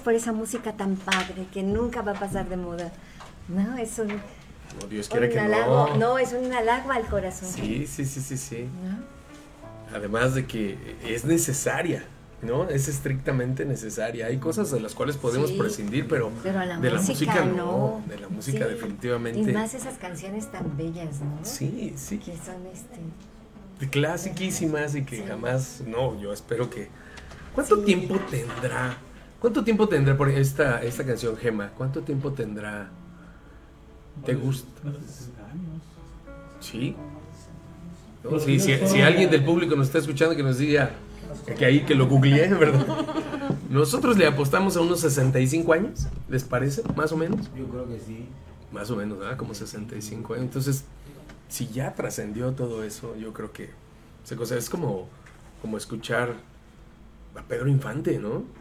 Por esa música tan padre que nunca va a pasar de moda. No, es un... No, Dios quiere que no. No, es un halago al corazón. Sí, sí, sí, sí, sí. Además de que es necesaria. ¿no? Es estrictamente necesaria. Hay cosas de las cuales podemos prescindir, pero, de la música, no. De la música definitivamente. Y más esas canciones tan bellas, ¿no? Sí, sí. Que son este... Clasiquísimas y que jamás, no, yo espero que... ¿Cuánto tiempo tendrá ¿Cuánto tiempo tendrá por esta, esta canción, Gema? ¿Cuánto tiempo tendrá? ¿Te gusta? ¿Sí? si, alguien del público nos está escuchando, que nos diga que ahí que lo googleé, ¿verdad? Nosotros le apostamos a unos 65 años, ¿les parece? Más o menos. Yo creo que sí. Más o menos, ¿verdad? Como 65 años. Entonces, si ya trascendió todo eso, yo creo que es como, como escuchar a Pedro Infante, ¿no?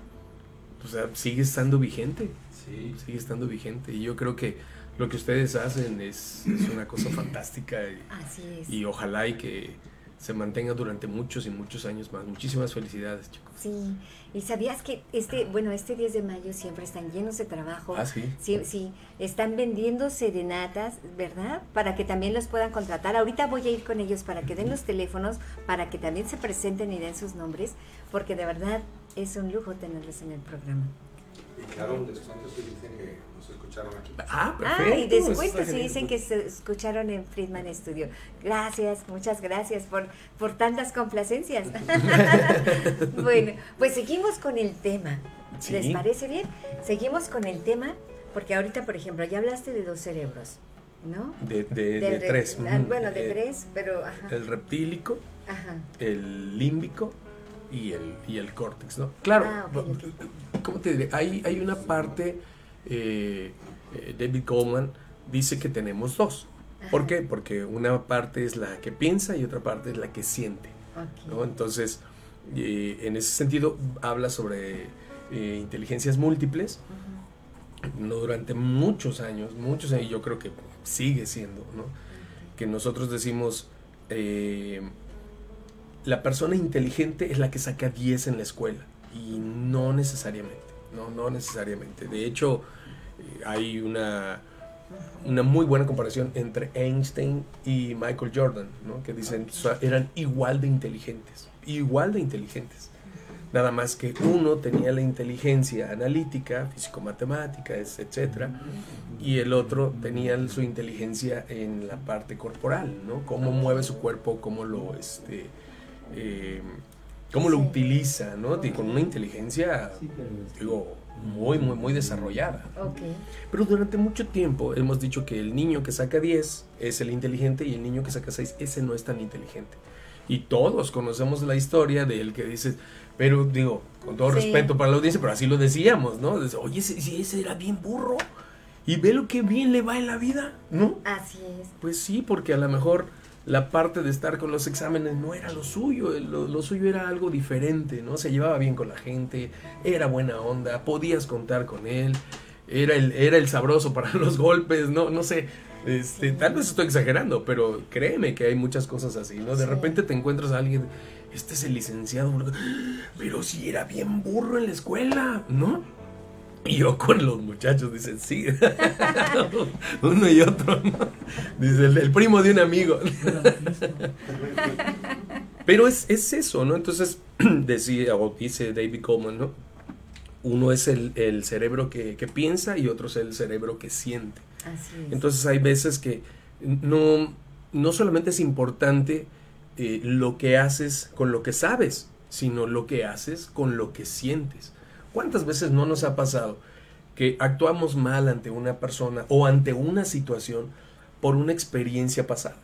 O sea, sigue estando vigente. Sí. Sigue estando vigente. Y yo creo que lo que ustedes hacen es, una cosa fantástica. Y, Así es. Y ojalá y que se mantenga durante muchos y muchos años más. Muchísimas felicidades, chicos. Sí, y sabías que este, bueno, este 10 de mayo siempre están llenos de trabajo. Ah, sí. Sí, sí, están vendiendo serenatas, ¿verdad? Para que también los puedan contratar. Ahorita voy a ir con ellos para que den los teléfonos, para que también se presenten y den sus nombres, porque de verdad es un lujo tenerlos en el programa. Y claro, descuentos si dicen que nos escucharon aquí. Ah, perfecto. Ah, y está si dicen que se escucharon en Friedman Studio. Gracias, muchas gracias por, por tantas complacencias. bueno, pues seguimos con el tema. Sí. ¿Les parece bien? Seguimos con el tema, porque ahorita, por ejemplo, ya hablaste de dos cerebros, ¿no? De, de- de tres. ah, ujú. Bueno, de Eh, tres, pero... Ajá, El reptílico, ajá. el límbico y el, y el córtex, ¿no? Claro, Ah. ¿cómo te diré? Hay, hay una parte, eh, eh, David Goldman dice que tenemos dos. ¿Por qué? Porque una parte es la que piensa y otra parte es la que siente. ¿no? Entonces, eh, en ese sentido, habla sobre eh, inteligencias múltiples, no durante muchos años, muchos años, y yo creo que sigue siendo, ¿no? Que nosotros decimos, eh, la persona inteligente es la que saca 10 en la escuela, y no necesariamente, no, no necesariamente. De hecho, eh, hay una, una muy buena comparación entre Einstein y Michael Jordan, ¿no? que dicen eran igual de inteligentes, igual de inteligentes. Nada más que uno tenía la inteligencia analítica, físico-matemática, etcétera, y el otro tenía su inteligencia en la parte corporal, ¿no? Cómo mueve su cuerpo, cómo lo, este, eh, cómo lo Sí. utiliza, ¿no? Y con una inteligencia, digo, muy, muy, muy desarrollada. Ok. Pero durante mucho tiempo hemos dicho que el niño que saca 10 es el inteligente y el niño que saca 6, ese no es tan inteligente. Y todos conocemos la historia del que dices, pero digo, con todo Sí. respeto para la audiencia, pero así lo decíamos, ¿no? Dice, Oye, ese, si ese era bien burro y ve lo que bien le va en la vida, ¿no? Así es. Pues sí, porque a lo mejor la parte de estar con los exámenes no era lo suyo, lo, lo suyo era algo diferente, ¿no? Se llevaba bien con la gente, era buena onda, podías contar con él, era el, era el sabroso para los golpes, no, no sé. Este, tal vez estoy exagerando, pero créeme que hay muchas cosas así, ¿no? De Sí. repente te encuentras a alguien, este es el licenciado, pero si era bien burro en la escuela, ¿no? Y yo con los muchachos, dicen, sí. Uno y otro, ¿no? Dice, el, el primo de un amigo. Pero es, es eso, ¿no? Entonces, decía, o dice David Coleman, ¿no? Uno es el, el cerebro que, que piensa y otro es el cerebro que siente. Así es. Entonces hay veces que no, no solamente es importante eh, lo que haces con lo que sabes, sino lo que haces con lo que sientes. ¿Cuántas veces no nos ha pasado que actuamos mal ante una persona o ante una situación por una experiencia pasada?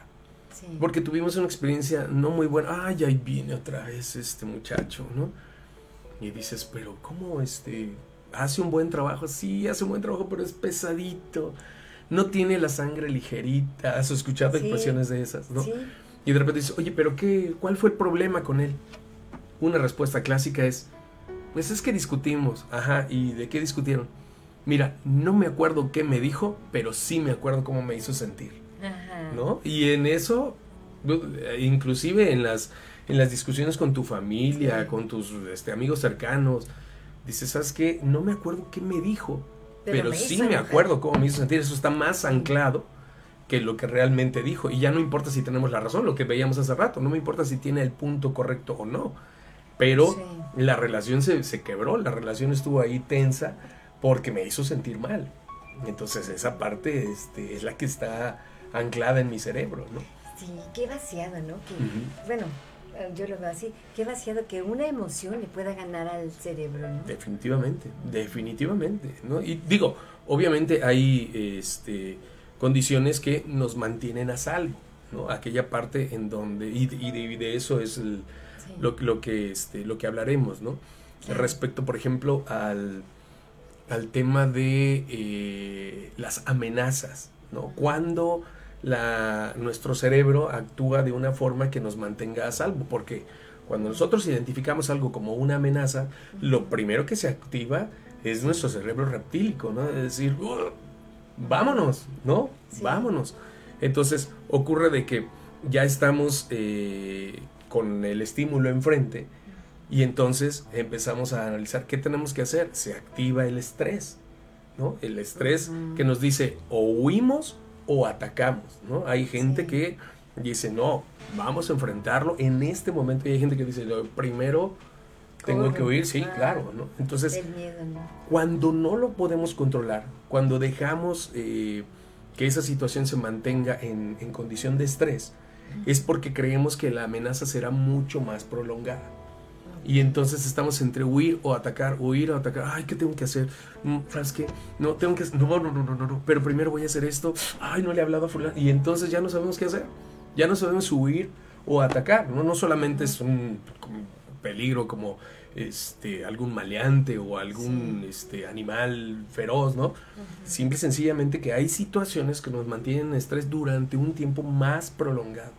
Sí. Porque tuvimos una experiencia no muy buena. Ay, ahí viene otra vez este muchacho, ¿no? Y dices, pero ¿cómo este hace un buen trabajo? Sí, hace un buen trabajo, pero es pesadito. No tiene la sangre ligerita. ¿Has escuchado Sí. expresiones de esas, no? Sí. Y de repente dices, oye, pero qué, ¿cuál fue el problema con él? Una respuesta clásica es, pues es que discutimos. Ajá, ¿y de qué discutieron? Mira, no me acuerdo qué me dijo, pero sí me acuerdo cómo me hizo sentir. Ajá. ¿no? Y en eso, inclusive en las, en las discusiones con tu familia, Sí. con tus este, amigos cercanos, dices, ¿sabes qué? No me acuerdo qué me dijo, Pero pero, me sí me enojar. acuerdo cómo me hizo sentir. Eso está más anclado que lo que realmente dijo. Y ya no importa si tenemos la razón, lo que veíamos hace rato, no me importa si tiene el punto correcto o no. Pero Sí. La relación se, se quebró, la relación estuvo ahí tensa porque me hizo sentir mal. Entonces esa parte este, es la que está anclada en mi cerebro, ¿no? Sí, qué vaciado, ¿no? Que, Ujú. Bueno, eh, yo lo veo así, qué vaciado que una emoción le pueda ganar al cerebro, ¿no? Definitivamente, definitivamente, ¿no? Y digo, obviamente hay este, condiciones que nos mantienen a salvo, ¿no? Aquella parte en donde, y, y de, y de eso es el- Sí. lo, lo que, este, lo que hablaremos, ¿no? Claro. Respecto, por ejemplo, al, al tema de eh, las amenazas, ¿no? Cuando la, nuestro cerebro actúa de una forma que nos mantenga a salvo, porque cuando nosotros identificamos algo como una amenaza, lo primero que se activa es nuestro cerebro reptílico, ¿no? Es decir, "Uh, vámonos, ¿no? Sí. Vámonos. Entonces ocurre de que ya estamos eh, con el estímulo enfrente y entonces empezamos a analizar qué tenemos que hacer. Se activa el estrés, ¿no? El estrés que nos dice o huimos o atacamos, ¿no? Hay gente Sí. que dice, no, vamos a enfrentarlo en este momento. Y hay gente que dice, "No, primero tengo que huir, sí, claro, ¿no? Entonces, Del miedo, ¿no? cuando no lo podemos controlar, cuando dejamos eh, que esa situación se mantenga en, en condición de estrés, es porque creemos que la amenaza será mucho más prolongada. Y entonces estamos entre huir o atacar, huir o atacar. Ay, ¿qué tengo que hacer? Mm, ¿Sabes qué? No, tengo que... No, no, no, no, no, no. Pero primero voy a hacer esto. Ay, no le he hablado a fulano. Y entonces ya no sabemos qué hacer. Ya no sabemos huir o atacar. No, no solamente es un peligro como este algún maleante o algún este animal feroz, ¿no? Simple y sencillamente que hay situaciones que nos mantienen en estrés durante un tiempo más prolongado.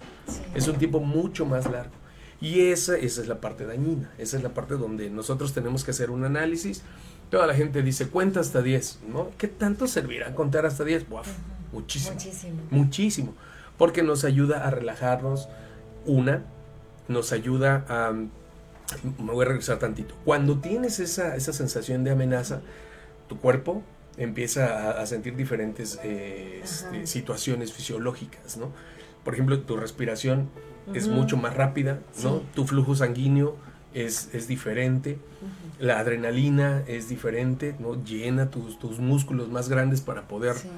Es un tiempo mucho más largo. Y esa, esa es la parte dañina, esa es la parte donde nosotros tenemos que hacer un análisis. Toda la gente dice, cuenta hasta 10, ¿no? ¿Qué tanto servirá contar hasta 10? Buaf, muchísimo. Muchísimo. Muchísimo. Porque nos ayuda a relajarnos. Una, nos ayuda a... Me voy a regresar tantito. Cuando tienes esa, esa sensación de amenaza, tu cuerpo empieza a, a sentir diferentes eh, este, situaciones fisiológicas, ¿no? Por ejemplo, tu respiración es mucho más rápida, ¿no? Sí. Tu flujo sanguíneo es, es diferente, la adrenalina es diferente, ¿no? Llena tus, tus músculos más grandes para poder Sí.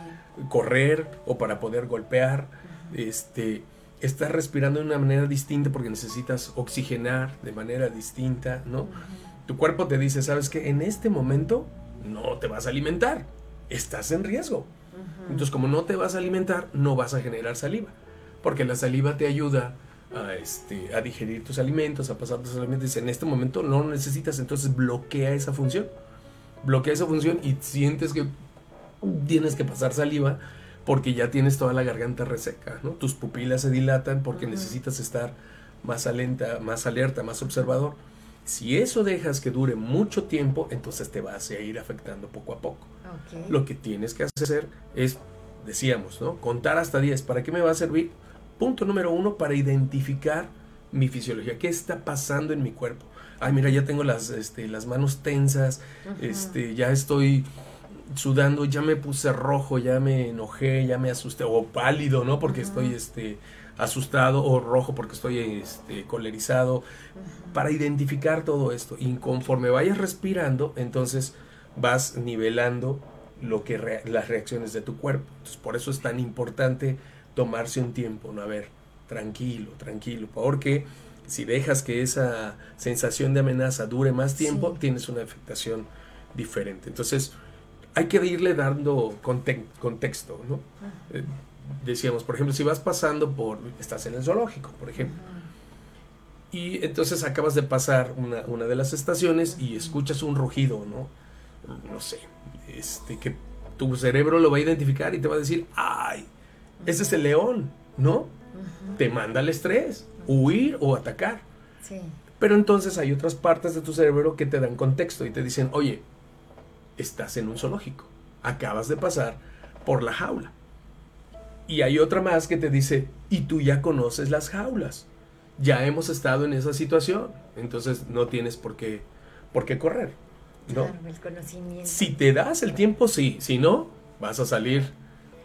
correr o para poder golpear. Este, estás respirando de una manera distinta porque necesitas oxigenar de manera distinta, ¿no? Tu cuerpo te dice, ¿sabes qué? En este momento no te vas a alimentar, estás en riesgo. Entonces, como no te vas a alimentar, no vas a generar saliva, porque la saliva te ayuda a, este, a digerir tus alimentos, a pasar tus alimentos. En este momento no necesitas, entonces bloquea esa función. Bloquea esa función y sientes que tienes que pasar saliva porque ya tienes toda la garganta reseca, ¿no? Tus pupilas se dilatan porque necesitas estar más alenta, más alerta, más observador. Si eso dejas que dure mucho tiempo, entonces te vas a ir afectando poco a poco. Lo que tienes que hacer es, decíamos, ¿no? Contar hasta 10. ¿Para qué me va a servir? Punto número uno, para identificar mi fisiología. ¿Qué está pasando en mi cuerpo? Ay, mira, ya tengo las, este, las manos tensas, este, ya estoy sudando, ya me puse rojo, ya me enojé, ya me asusté, o pálido, ¿no? Porque estoy este, asustado, o rojo porque estoy este, colerizado, para identificar todo esto. Y conforme vayas respirando, entonces vas nivelando lo que las reacciones de tu cuerpo. Entonces, por eso es tan importante tomarse un tiempo, ¿no? A ver, tranquilo, tranquilo, porque si dejas que esa sensación de amenaza dure más tiempo, Sí. tienes una afectación diferente. Entonces, hay que irle dando conte- contexto, ¿no? Eh, decíamos, por ejemplo, si vas pasando por, estás en el zoológico, por ejemplo, y entonces acabas de pasar una, una de las estaciones y escuchas un rugido, ¿no? No sé, este, que tu cerebro lo va a identificar y te va a decir, ay, ese es el león, ¿no? Te manda al estrés, huir o atacar. Sí. Pero entonces hay otras partes de tu cerebro que te dan contexto y te dicen, oye, estás en un zoológico, acabas de pasar por la jaula. Y hay otra más que te dice, y tú ya conoces las jaulas, ya hemos estado en esa situación, entonces no tienes por qué, por qué correr, ¿no? Claro, el conocimiento. Si te das el tiempo, sí, si no, vas a salir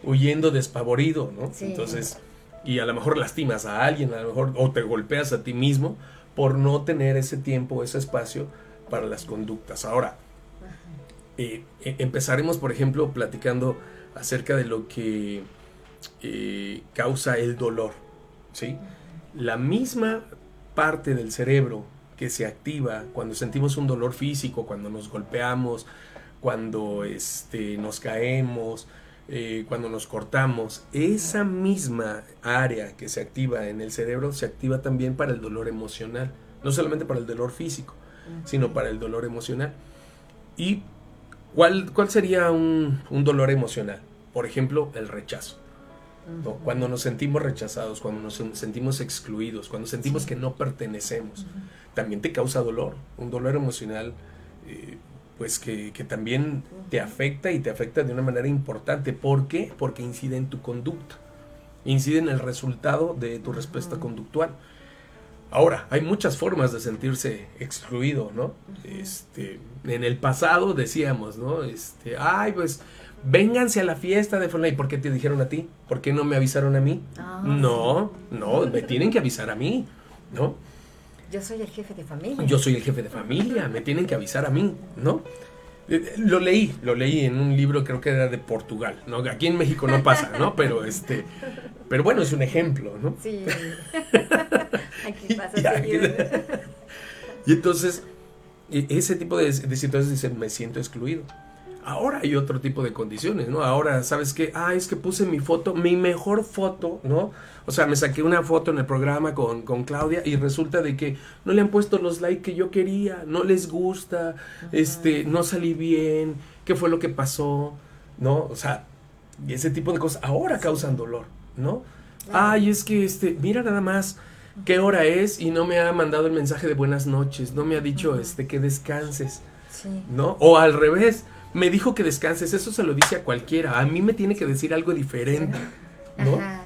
huyendo despavorido, ¿no? Sí. Entonces, y a lo mejor lastimas a alguien, a lo mejor, o te golpeas a ti mismo por no tener ese tiempo, ese espacio para las conductas. Ahora, eh, empezaremos, por ejemplo, platicando acerca de lo que eh, causa el dolor, ¿sí? La misma parte del cerebro que se activa cuando sentimos un dolor físico, cuando nos golpeamos, cuando este, nos caemos, eh, cuando nos cortamos, esa misma área que se activa en el cerebro se activa también para el dolor emocional, no solamente para el dolor físico, sino para el dolor emocional. ¿Y cuál, cuál sería un, un dolor emocional? Por ejemplo, el rechazo. ¿no? Cuando nos sentimos rechazados, cuando nos sen- sentimos excluidos, cuando sentimos que no pertenecemos, también te causa dolor, un dolor emocional, eh, pues que, que también te afecta y te afecta de una manera importante. ¿Por qué? Porque incide en tu conducta, incide en el resultado de tu respuesta conductual. Ahora, hay muchas formas de sentirse excluido, ¿no? Este, en el pasado decíamos, ¿no? Este, ay, pues, vénganse a la fiesta de Fortnite. ¿Por qué te dijeron a ti? ¿Por qué no me avisaron a mí? Ah, No, no, me tienen que avisar a mí, ¿no? Yo soy el jefe de familia. Yo soy el jefe de familia, me tienen que avisar a mí, ¿no? Eh, Lo leí, lo leí en un libro, creo que era de Portugal, ¿no? Aquí en México no pasa, ¿no? Pero este, pero bueno, es un ejemplo, ¿no? Sí. Aquí pasa Y aquí-. Y entonces, e- ese tipo de, de situaciones dicen, me siento excluido. Ahora hay otro tipo de condiciones, ¿no? Ahora, ¿sabes qué? Ah, es que puse mi foto, mi mejor foto, ¿no? O sea, me saqué una foto en el programa con, con Claudia y resulta de que no le han puesto los likes que yo quería, no les gusta, este, no salí bien, ¿qué fue lo que pasó? ¿No? O sea, ese tipo de cosas ahora causan dolor, ¿no? Ay, es que, este, mira nada más qué hora es y no me ha mandado el mensaje de buenas noches, no me ha dicho, este, que descanses. Sí. ¿no? O al revés, me dijo que descanses, eso se lo dice a cualquiera, a mí me tiene que decir algo diferente, ¿no? Ajá.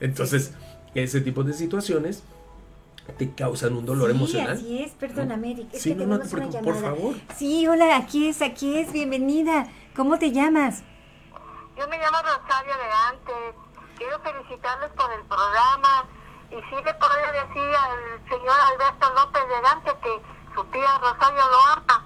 Entonces, ese tipo de situaciones te causan un dolor sí, emocional. Así es, perdóname, Eric. Es Sí, que no, no tenemos te una preocupes, por llamada. favor. Sí, hola, aquí es, aquí es, bienvenida. ¿Cómo te llamas? Yo me llamo Rosario de antes. Quiero felicitarles por el programa. Y sí podría decir al señor Alberto López de Gante que su tía Rosario lo ama.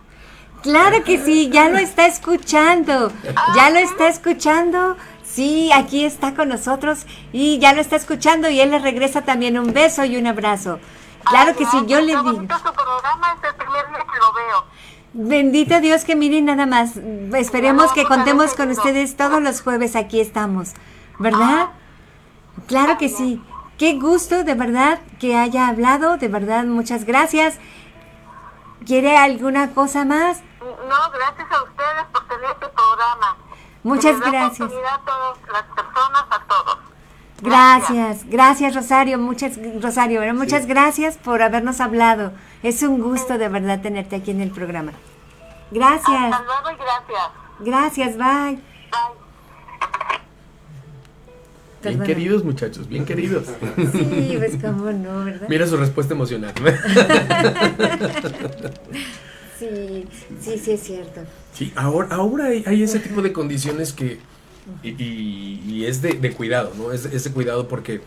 Claro que sí, ya lo está escuchando, ya lo está escuchando. Sí, aquí está con nosotros y ya lo está escuchando y él le regresa también un beso y un abrazo. Claro que sí, yo le digo. Su programa es el primer día que lo veo. Bendito Dios que miren nada más. Esperemos que contemos con ustedes todos los jueves. Aquí estamos, ¿verdad? Claro que sí. Qué gusto, de verdad, que haya hablado. De verdad, muchas gracias. ¿Quiere alguna cosa más? No, gracias a ustedes por tener este programa. Muchas Que les da gracias. a todas las personas, a todos. Gracias, gracias Rosario, muchas Rosario, muchas gracias por habernos hablado. Es un gusto de verdad tenerte aquí en el programa. Gracias, Hasta luego y gracias. gracias, bye. Bien Perdona. queridos muchachos, bien queridos. Sí, pues cómo no, ¿verdad? Mira su respuesta emocional. Sí, sí, sí es cierto. Sí, ahora, ahora hay, hay ese tipo de condiciones que, y, y- y es de, de cuidado, ¿no? Es, es de cuidado porque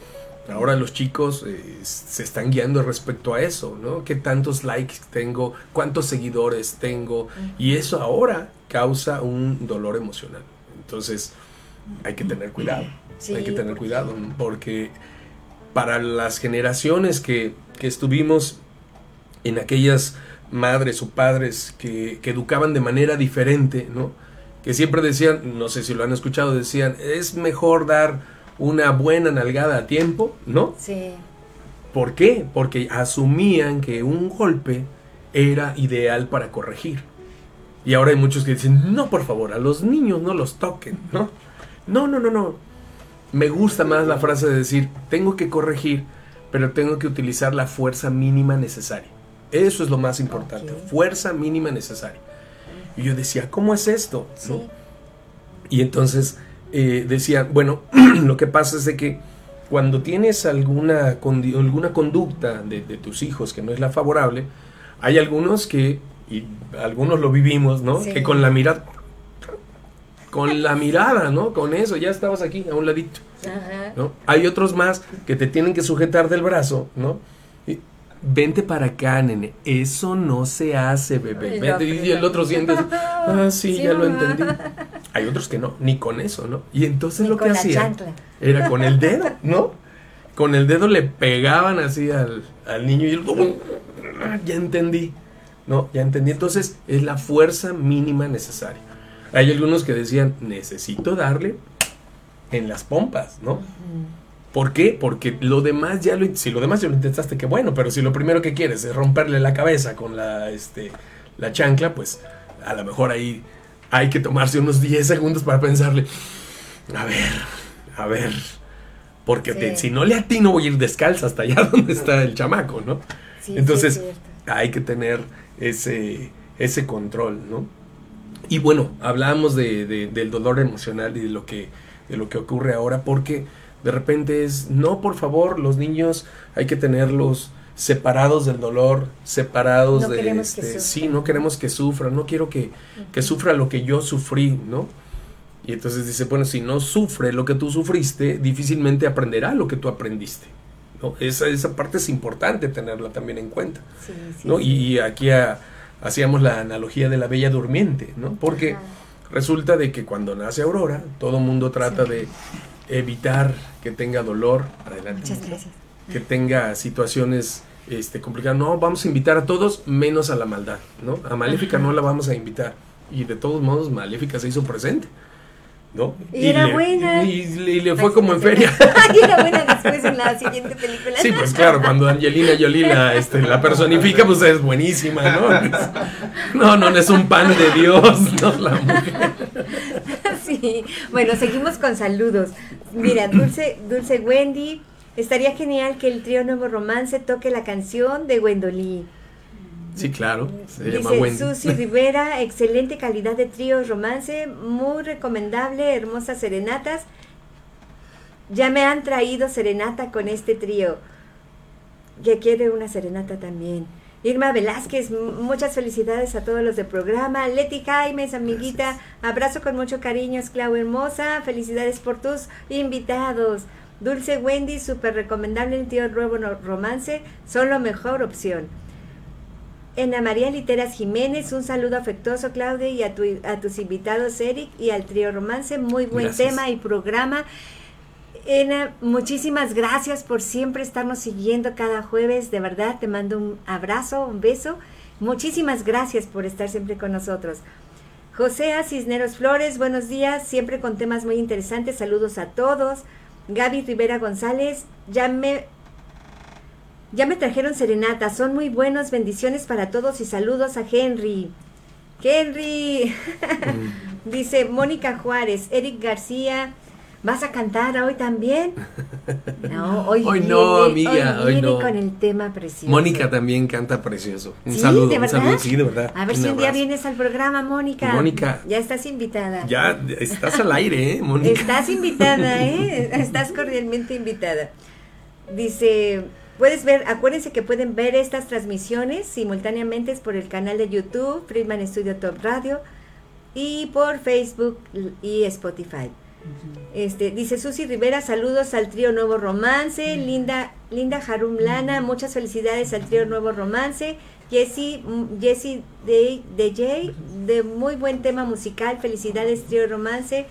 ahora los chicos eh, se están guiando respecto a eso, ¿no? ¿Qué tantos likes tengo? ¿Cuántos seguidores tengo? Y eso ahora causa un dolor emocional. Entonces, hay que tener cuidado. Sí, hay que tener cuidado porque para las generaciones que, que estuvimos en aquellas madres o padres que, que educaban de manera diferente, ¿no? Que siempre decían, no sé si lo han escuchado, decían, es mejor dar una buena nalgada a tiempo, ¿no? Sí, ¿Por qué? Porque asumían que un golpe era ideal para corregir. Y ahora hay muchos que dicen, no, por favor, a los niños no los toquen, ¿no? No, no, no, no. Me gusta más la frase de decir, tengo que corregir, pero tengo que utilizar la fuerza mínima necesaria. Eso es lo más importante, fuerza mínima necesaria. Y yo decía, ¿cómo es esto? Y entonces eh, decía, bueno, lo que pasa es de que cuando tienes alguna, alguna conducta de, de tus hijos que no es la favorable, hay algunos que, y algunos lo vivimos, ¿no? Sí. Que con la mirada, con la mirada, ¿no? Con eso, ya estabas aquí, a un ladito, Ajá. ¿no? Hay otros más que te tienen que sujetar del brazo, ¿no? Y, Vente para acá, nene. Eso no se hace, bebé. Vente. Y el otro siente, ah, sí, Sí, ya lo entendí. Hay otros que no, ni con eso, ¿no? Y entonces Ni lo que hacían chancla. era con el dedo, ¿no? Con el dedo le pegaban así al, al niño y él, ya entendí, ¿no? Ya entendí. Entonces es la fuerza mínima necesaria. Hay algunos que decían, necesito darle en las pompas, ¿no? ¿Por qué? Porque lo demás ya lo, si lo demás ya lo intentaste, qué bueno, pero si lo primero que quieres es romperle la cabeza con la, este, la chancla, pues a lo mejor ahí hay que tomarse unos 10 segundos para pensarle, a ver, a ver, porque te- si no le atino voy a ir descalza hasta allá donde está el chamaco, ¿no? Sí, Entonces hay que tener ese, ese control, ¿no? Y bueno, hablábamos de, de- del dolor emocional y de lo que de lo que ocurre ahora porque de repente es no por favor los niños hay que tenerlos separados del dolor separados No de este, sí no queremos que sufran no quiero que, que sufra lo que yo sufrí no y entonces dice bueno si no sufre lo que tú sufriste difícilmente aprenderá lo que tú aprendiste ¿no? Esa, esa parte es importante tenerla también en cuenta. Sí, sí, ¿no? sí. Y aquí a- hacíamos la analogía de la bella durmiente, ¿no? Porque Ajá. resulta de que cuando nace Aurora, todo mundo trata de evitar que tenga dolor, adelante, Muchas gracias. que tenga situaciones este, complicadas. No, vamos a invitar a todos menos a la maldad, ¿no? A Maléfica Ajá. no la vamos a invitar. Y de todos modos, Maléfica se hizo presente, ¿no? Y era le- buena. Y, y le fue como en feria. Ay, era buena después en la siguiente película. Sí, pues claro, cuando Angelina Jolie la, este, la personifica, pues es buenísima, ¿no? No, no, no es un pan de Dios, ¿no? La mujer. Sí, bueno, seguimos con saludos. Mira, Dulce, Dulce Wendy, estaría genial que el trío Nuevo Romance toque la canción de Gwendolyn. Sí, claro, se llama Dice Wendy. Susi Rivera, excelente calidad de trío romance, muy recomendable, hermosas serenatas. Ya me han traído serenata con este trío. Que quiere una serenata también. Irma Velázquez, muchas felicidades a todos los del programa. Leti Jaimes, amiguita, abrazo con mucho cariño, Clau Hermosa. Felicidades por tus invitados. Dulce Wendy, súper recomendable el tío Nuevo Romance, son la mejor opción. Ana María Literas Jiménez, un saludo afectuoso, Claudia, y a, tu- a tus invitados, Eric, y al trío Romance. Muy buen Gracias. tema y programa. Ena, muchísimas gracias por siempre estarnos siguiendo cada jueves. De verdad, te mando un abrazo, un beso. Muchísimas gracias por estar siempre con nosotros. José A. Cisneros Flores, buenos días, siempre con temas muy interesantes. Saludos a todos. Gaby Rivera González, ya me ya me trajeron serenata, son muy buenos, bendiciones para todos y saludos a Henry. Henry, dice Mónica Juárez, Eric García, ¿vas a cantar hoy también? No, hoy, Hoy no, amiga, hoy viene no. con el tema precioso. Mónica también canta precioso. Un Sí, saludo, ¿de un saludo, sí, de verdad. A ver Un si un día vienes al programa, Mónica. Mónica. Ya estás invitada. Ya estás al aire, ¿eh, Mónica? Estás invitada, ¿eh? Estás cordialmente invitada. Dice, puedes ver, acuérdense que pueden ver estas transmisiones simultáneamente es por el canal de YouTube, Friedman Studio Top Radio, y por Facebook y Spotify. Este, dice Susi Rivera, saludos al trío Nuevo Romance, Linda, Linda Harum Lana, muchas felicidades al trío Nuevo Romance, Jessie, mm, Jessie de, de Jay, de muy buen tema musical, felicidades trío Romance,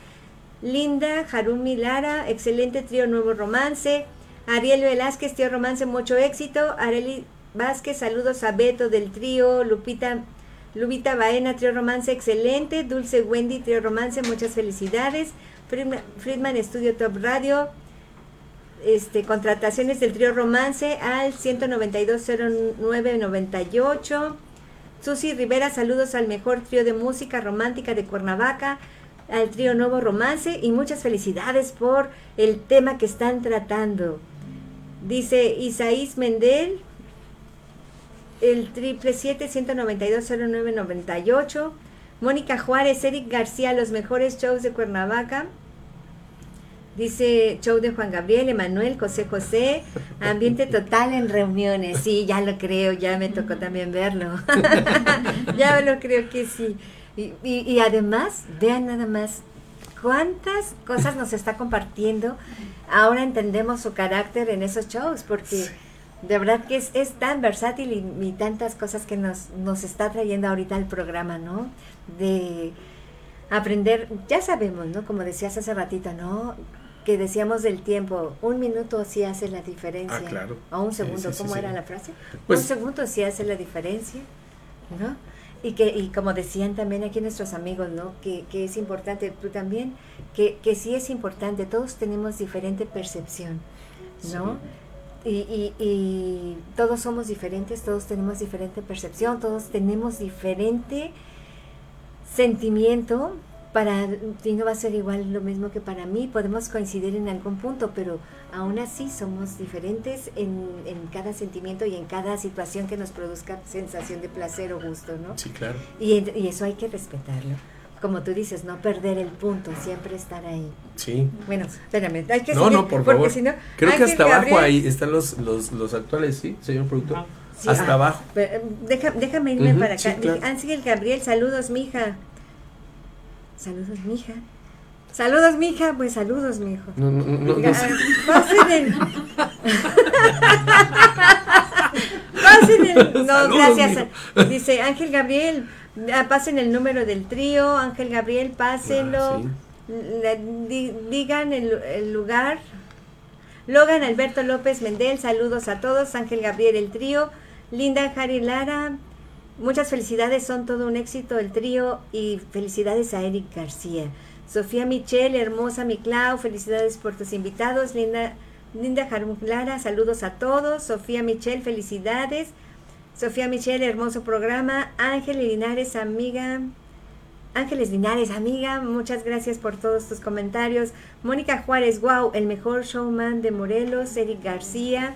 Linda Harumi Lara, excelente trío Nuevo Romance, Ariel Velázquez, trío Romance, mucho éxito, Areli Vázquez, saludos a Beto del trío, Lupita Lupita Baena, trío romance, excelente. Dulce Wendy, trío romance, muchas felicidades. Friedman, Friedman Studio Top Radio, este, contrataciones del trío romance al 1920998. Susi Rivera, saludos al mejor trío de música romántica de Cuernavaca, al trío Nuevo Romance y muchas felicidades por el tema que están tratando. Dice Isaís Mendel, el triple siete ciento noventa y dos cero nueve noventa y ocho Mónica Juárez, Eric García, los mejores shows de Cuernavaca. Dice show de Juan Gabriel, Emanuel, José José, ambiente total en reuniones. Sí, ya lo creo, ya me tocó también verlo. ya lo creo que sí. Y- y además, vean nada más cuántas cosas nos está compartiendo. Ahora entendemos su carácter en esos shows, porque de verdad que es, es tan versátil y, y tantas cosas que nos, nos está trayendo ahorita el programa, ¿no? De aprender, ya sabemos, ¿no? Como decías hace ratito, ¿no? Que decíamos del tiempo, un minuto sí hace la diferencia. Ah, claro. O un segundo, sí, sí, ¿cómo era la frase? Pues- un segundo sí hace la diferencia, ¿no? Y que y como decían también aquí nuestros amigos, ¿no? Que, que es importante, tú también, que, que sí es importante, todos tenemos diferente percepción, ¿no? Y, y, y todos somos diferentes, todos tenemos diferente percepción, todos tenemos diferente sentimiento. Para ti no va a ser igual lo mismo que para mí, podemos coincidir en algún punto, pero aún así somos diferentes en, en cada sentimiento y en cada situación que nos produzca sensación de placer o gusto, ¿no? Sí, claro. Y, eso hay que respetarlo. Como tú dices, no perder el punto, siempre estar ahí. Sí. Bueno, espérame, hay que No, seguir, no, por porque favor. si no, Creo que hasta abajo ahí están los, los, los actuales, ¿sí, señor productor? Sí, hasta ah, abajo. pero, eh, deja- déjame irme para acá. sí, claro. Ángel Gabriel, saludos, mija. Saludos, mija. Saludos, mija. Pues saludos, mijo. No, no, no, no, Ga- sé. Pasen el. Pasen el. No, Saludos, gracias. Dice Ángel Gabriel. ah, Pasen el número del trío. Ángel Gabriel, pásenlo. Ah, sí. La- di- digan el, el lugar. Logan Alberto López Mendel, saludos a todos. Ángel Gabriel, el trío. Linda Jari Lara, muchas felicidades, son todo un éxito el trío. Y felicidades a Eric García. Sofía Michelle, hermosa mi Clau, felicidades por tus invitados. Linda, Linda Jari Lara, saludos a todos. Sofía Michelle, felicidades. Sofía Michelle, hermoso programa. Ángel Linares, amiga. Ángeles Linares, amiga, muchas gracias por todos tus comentarios. Mónica Juárez, wow, el mejor showman de Morelos, Eric García.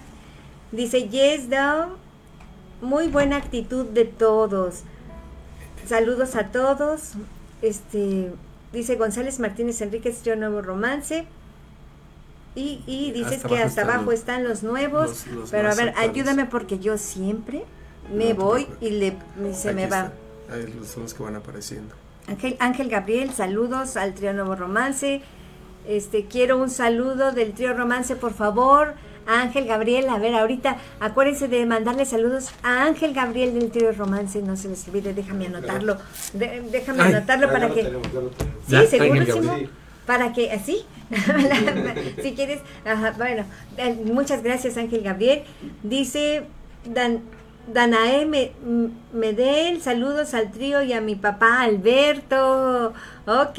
Dice, yes, Dow, muy buena actitud de todos. Saludos a todos. Este, dice González Martínez Enríquez, yo nuevo romance. Y, y dices Hasta que abajo hasta abajo están los nuevos. los- los pero a ver, actuales. ayúdame porque yo siempre me No voy y le, se Aquí me va. Ahí son los que van apareciendo. Ángel, Ángel Gabriel, saludos al trío Nuevo Romance. Este, quiero un saludo del trío Romance, por favor. A Ángel Gabriel, a ver, ahorita acuérdense de mandarle saludos a Ángel Gabriel del trío Romance, no se les olvide, déjame anotarlo. De- déjame Ay, anotarlo Ya, para ya que... tenemos, tenemos. Sí, Ya, segurísimo. Para que así, si quieres, ajá, bueno, eh, muchas gracias Ángel Gabriel. Dice Dan, Danae Me- saludos al trío y a mi papá Alberto. Ok.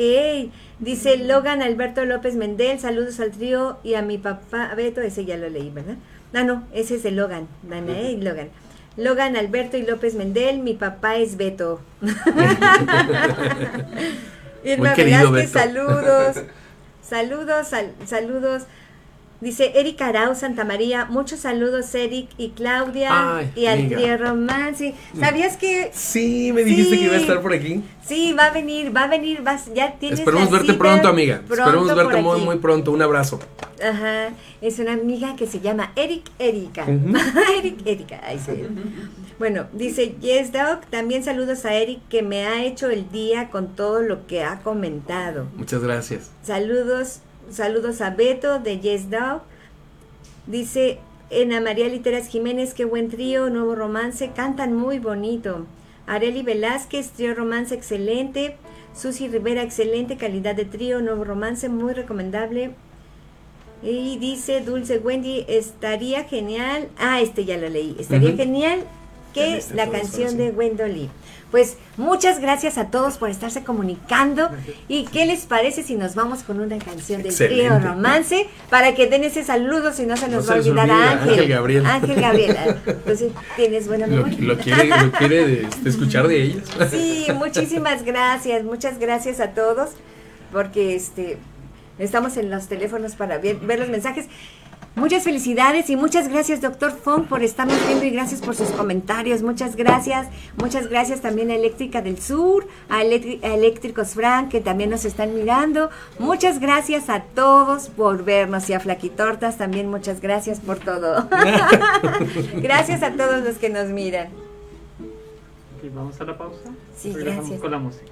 Dice Logan Alberto López Mendel, saludos al trío y a mi papá Beto, ese ya lo leí, ¿verdad? Ah, no, ese es de Logan, Danae y Logan. Logan Alberto y López Mendel, mi papá es Beto. Irma Velázquez, saludos. Saludos, sal- saludos. Dice Erika Arau Santa María, muchos saludos Eric y Claudia Ay, y al amiga. trío Romance. ¿Sabías que Sí, me dijiste Sí. que iba a estar por aquí. sí, va a venir, va a venir, vas, ya tienes Esperemos verte pronto, amiga. pronto Esperemos verte muy, muy pronto. Un abrazo. Ajá, es una amiga que se llama Eric Erika. Ujú. Eric Erika, ahí sí. Bueno, dice Yes Dog, también saludos a Eric que me ha hecho el día con todo lo que ha comentado. Muchas gracias. Saludos, saludos a Beto de Yes Dog. Dice Ana María Literas Jiménez, qué buen trío, nuevo romance, cantan muy bonito. Areli Velázquez, trío romance excelente. Susi Rivera, excelente calidad de trío, nuevo romance, muy recomendable. Y dice Dulce Wendy, estaría genial. Ah, este ya lo leí. Estaría genial que la canción de sí. Pues muchas gracias a todos por estarse comunicando. ¿Y qué les parece si nos vamos con una canción del trío romance? Para que den ese saludo, si no se No nos va a olvidar a Ángel. Ángel Gabriel. Ángel Gabriel. Entonces, ¿tienes buena Lo, memoria? lo quiere, lo quiere este, escuchar de ellas. Sí, muchísimas gracias, muchas gracias a todos, porque este estamos en los teléfonos para ver, ver los mensajes. Muchas felicidades y muchas gracias, doctor Fong, por estarnos viendo y gracias por sus comentarios. Muchas gracias. Muchas gracias también a Eléctrica del Sur, a, Electri- a Eléctricos Frank, que también nos están mirando. Muchas gracias a todos por vernos y a Flaquitortas también muchas gracias por todo. gracias a todos los que nos miran. Ok, vamos a la pausa. Sí, Regresamos gracias. con la música.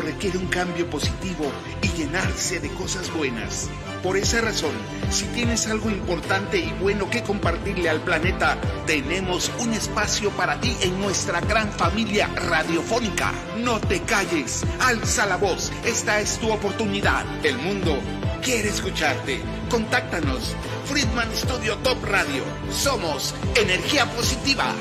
Requiere un cambio positivo y llenarse de cosas buenas. Por esa razón, si tienes algo importante y bueno que compartirle al planeta, tenemos un espacio para ti en nuestra gran familia radiofónica. No te calles, alza la voz, esta es tu oportunidad. El mundo quiere escucharte. Contáctanos. Friedman Studio Top Radio. Somos energía positiva.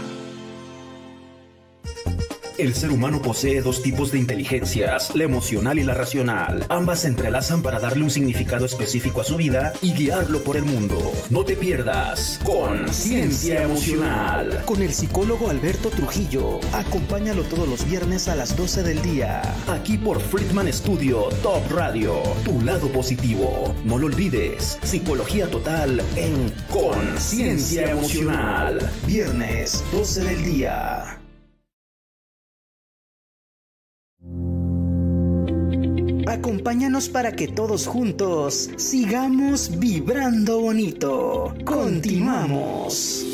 El ser humano posee dos tipos de inteligencias, la emocional y la racional. Ambas se entrelazan para darle un significado específico a su vida y guiarlo por el mundo. No te pierdas Conciencia Emocional. Con el psicólogo Alberto Trujillo. Acompáñalo todos los viernes a las 12 del día. Aquí por Friedman Studio Top Radio. Tu lado positivo. No lo olvides. Psicología total en Conciencia Emocional. Viernes, 12 del día. Acompáñanos para que todos juntos sigamos vibrando bonito. Continuamos.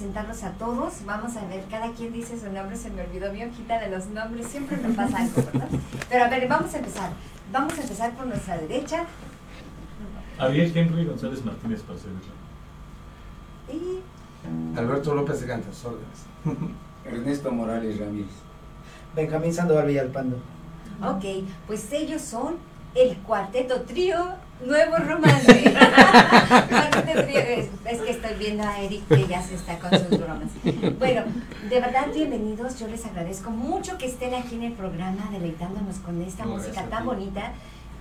Presentarlos a todos, vamos a ver, cada quien dice su nombre, se me olvidó mi hojita de los nombres, siempre me pasa algo, ¿verdad? Pero a ver, vamos a empezar. Vamos a empezar por nuestra derecha. Ariel Henry González Martínez para servirle. Y Alberto López de Cantas, órdenes. Ernesto Morales Ramírez. Benjamín Sandoval Villalpando. Ok, pues ellos son el cuarteto trío Nuevo Romance. Es, es que estoy viendo a Eric que ya se está con sus bromas. Bueno, de verdad bienvenidos, yo les agradezco mucho que estén aquí en el programa deleitándonos con esta No, música tan bonita.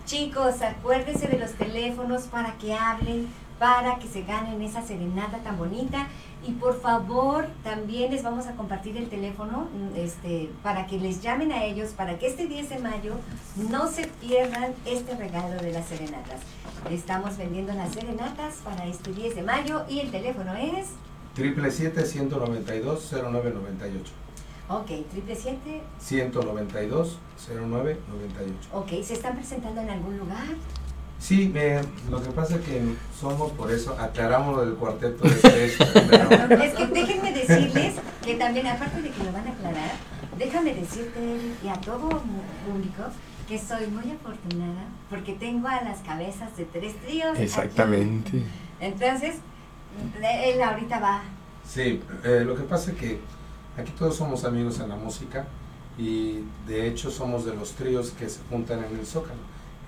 Chicos, acuérdense de los teléfonos para que hablen, para que se ganen esa serenata tan bonita. Y por favor, también les vamos a compartir el teléfono mm, este, para que les llamen a ellos, para que este 10 de mayo no se pierdan este regalo de las serenatas. Estamos vendiendo las serenatas para este 10 de mayo y el teléfono es... Triple 192 0998. Ok, triple siete. 192 0998. Ok, ¿se están presentando en algún lugar? Sí, me- lo que pasa es que somos por eso, aclaramos lo del cuarteto de tres, Es que déjenme decirles que también, aparte de que lo van a aclarar, déjame decirte y a todo mu- público que soy muy afortunada porque tengo a las cabezas de tres tríos. aquí. Exactamente. Entonces, él ahorita va. Sí, eh, lo que pasa es que aquí todos somos amigos en la música y de hecho somos de los tríos que se juntan en el Zócalo.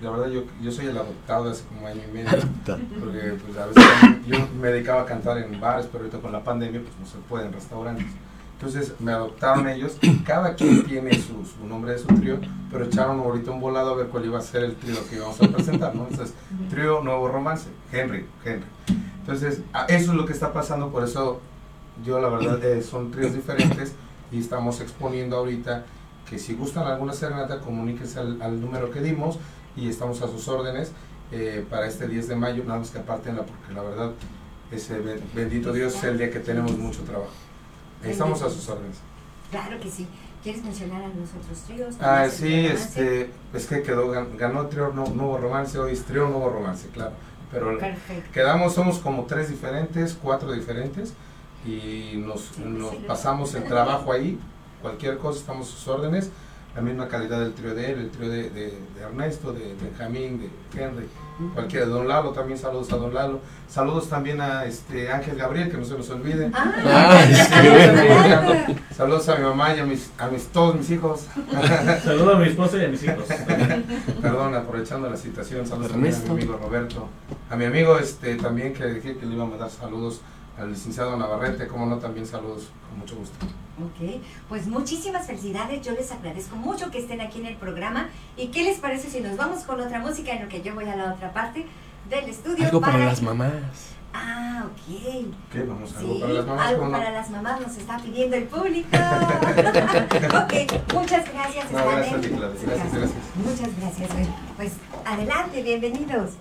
La verdad yo, yo soy el adoptado hace como año y medio, porque pues a veces yo me dedicaba a cantar en bares, pero ahorita con la pandemia pues no se puede en restaurantes. Entonces me adoptaron ellos, cada quien tiene su, su nombre de su trío, pero echaron ahorita un volado a ver cuál iba a ser el trío que íbamos a presentar, ¿no? Entonces, trío Nuevo Romance, Henry, Henry. Entonces, eso es lo que está pasando, por eso yo la verdad eh, son tríos diferentes y estamos exponiendo ahorita que si gustan alguna serenata, comuníquense al, al número que dimos y estamos a sus órdenes eh, para este 10 de mayo, nada más que apártenla porque la verdad, ese ben- bendito Dios es el día que tenemos mucho trabajo. Estamos a sus órdenes. Claro que sí. ¿Quieres mencionar a los otros tríos? Ah, ¿Tienes sí, este, es que quedó, gan- ganó Trío Nu- Nuevo Romance, hoy es Trío Nuevo Romance, claro. Pero Perfecto. quedamos, somos como tres diferentes, cuatro diferentes, y nos, nos pasamos el trabajo ahí, cualquier cosa, estamos a sus órdenes, la misma calidad del trío de él, el trío de, de- de Ernesto, de Benjamín, de Henry, cualquiera, de Don Lalo, también saludos a Don Lalo, saludos también a este Ángel Gabriel, que no se nos olvide. Ah, sí. Saludos a mi mamá y a mis, a mis todos mis hijos. Saludo a mi esposa y a mis hijos. Perdón, aprovechando la citación, saludos también a mi amigo Roberto. A mi amigo este también que dije que le iba a mandar saludos al licenciado Navarrete, como no, también saludos, con mucho gusto. Ok, pues muchísimas felicidades, yo les agradezco mucho que estén aquí en el programa y qué les parece si nos vamos con otra música en lo que yo voy a la otra parte del estudio Algo para para las mamás. Ah, ok. ¿Qué? Vamos, algo Sí, para las mamás, algo para las mamás nos está pidiendo el público. ok, muchas gracias. No, gracias a ti, gracias, gracias. Muchas gracias. Pues adelante, bienvenidos.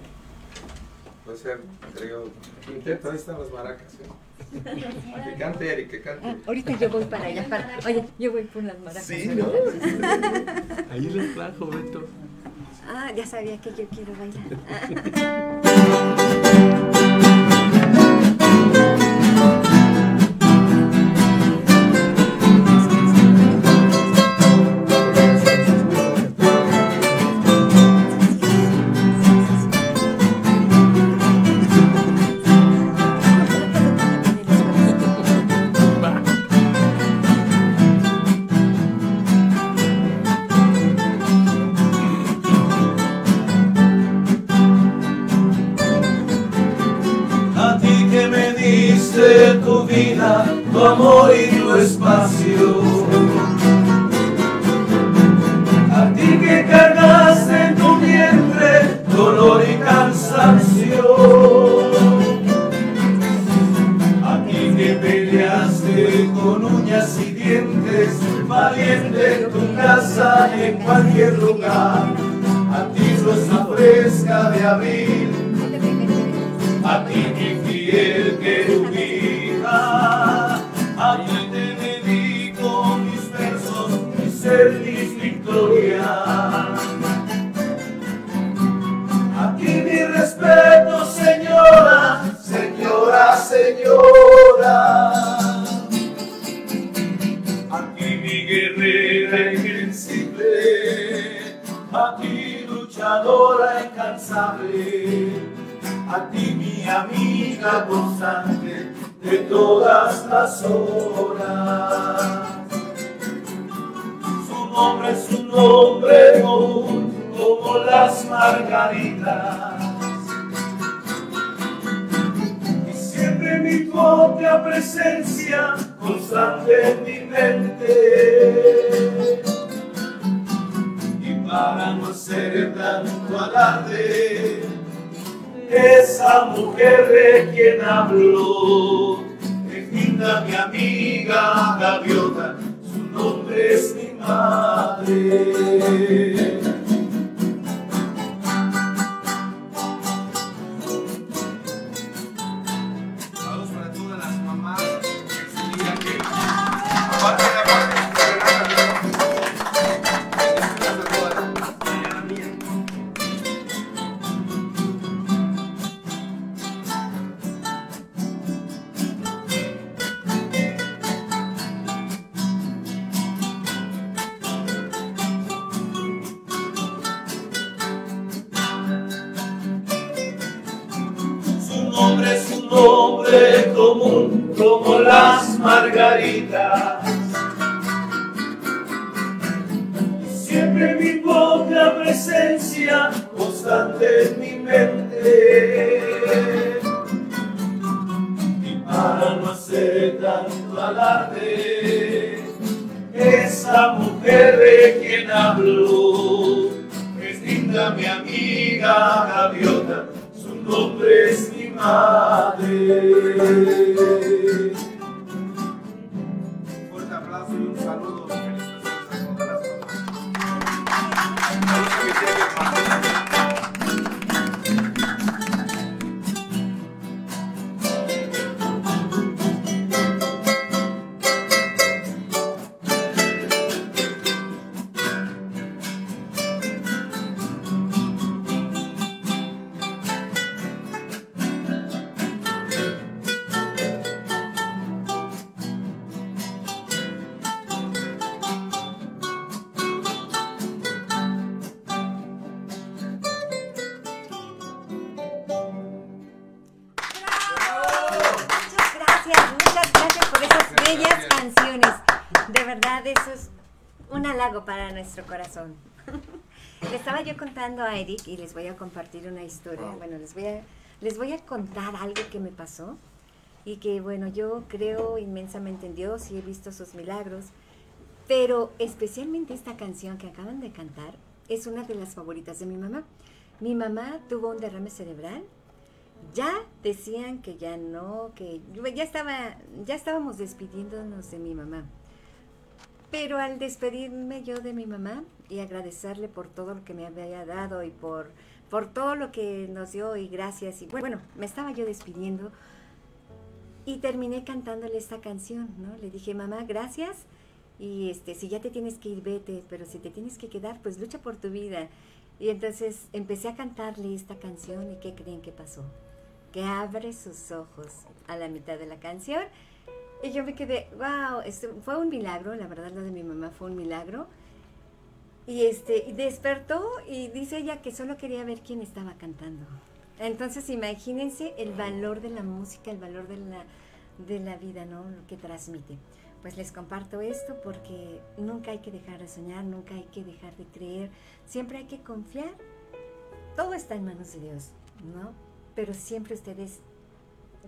Puede ser trío quinteto, ahí están las maracas. ¿eh? Que cante, Eric, que cante. Ahorita yo voy para allá. Para, oye, yo voy por las maracas. Sí, ¿verdad? Ahí les trajo, Beto. Ah, ya sabía que yo quiero bailar. fresca de abril esa mujer de quien hablo. Es linda mi amiga Gaviota, su nombre es mi madre. Eric y les voy a compartir una historia. Bueno, les voy a, les voy a contar algo que me pasó y que, bueno, yo creo inmensamente en Dios y he visto sus milagros, pero especialmente esta canción que acaban de cantar es una de las favoritas de mi mamá. Mi mamá tuvo un derrame cerebral ya decían que ya no, que ya estaba, ya estábamos despidiéndonos de mi mamá. Pero al despedirme yo de mi mamá y agradecerle por todo lo que me había dado y por, por todo lo que nos dio y gracias y bueno, me estaba yo despidiendo y terminé cantándole esta canción, ¿no? Le dije, mamá, gracias y este, si ya te tienes que ir, vete, pero si te tienes que quedar, pues lucha por tu vida. Y entonces empecé a cantarle esta canción y ¿qué creen que pasó? Que abre sus ojos a la mitad de la canción y yo me quedé, wow, este, fue un milagro, la verdad lo de mi mamá fue un milagro. Y este, y despertó y dice ella que solo quería ver quién estaba cantando. Entonces imagínense el valor de la música, el valor de la, de la vida, ¿no? Lo que transmite. Pues les comparto esto porque nunca hay que dejar de soñar, nunca hay que dejar de creer, siempre hay que confiar. Todo está en manos de Dios, ¿no? Pero siempre ustedes,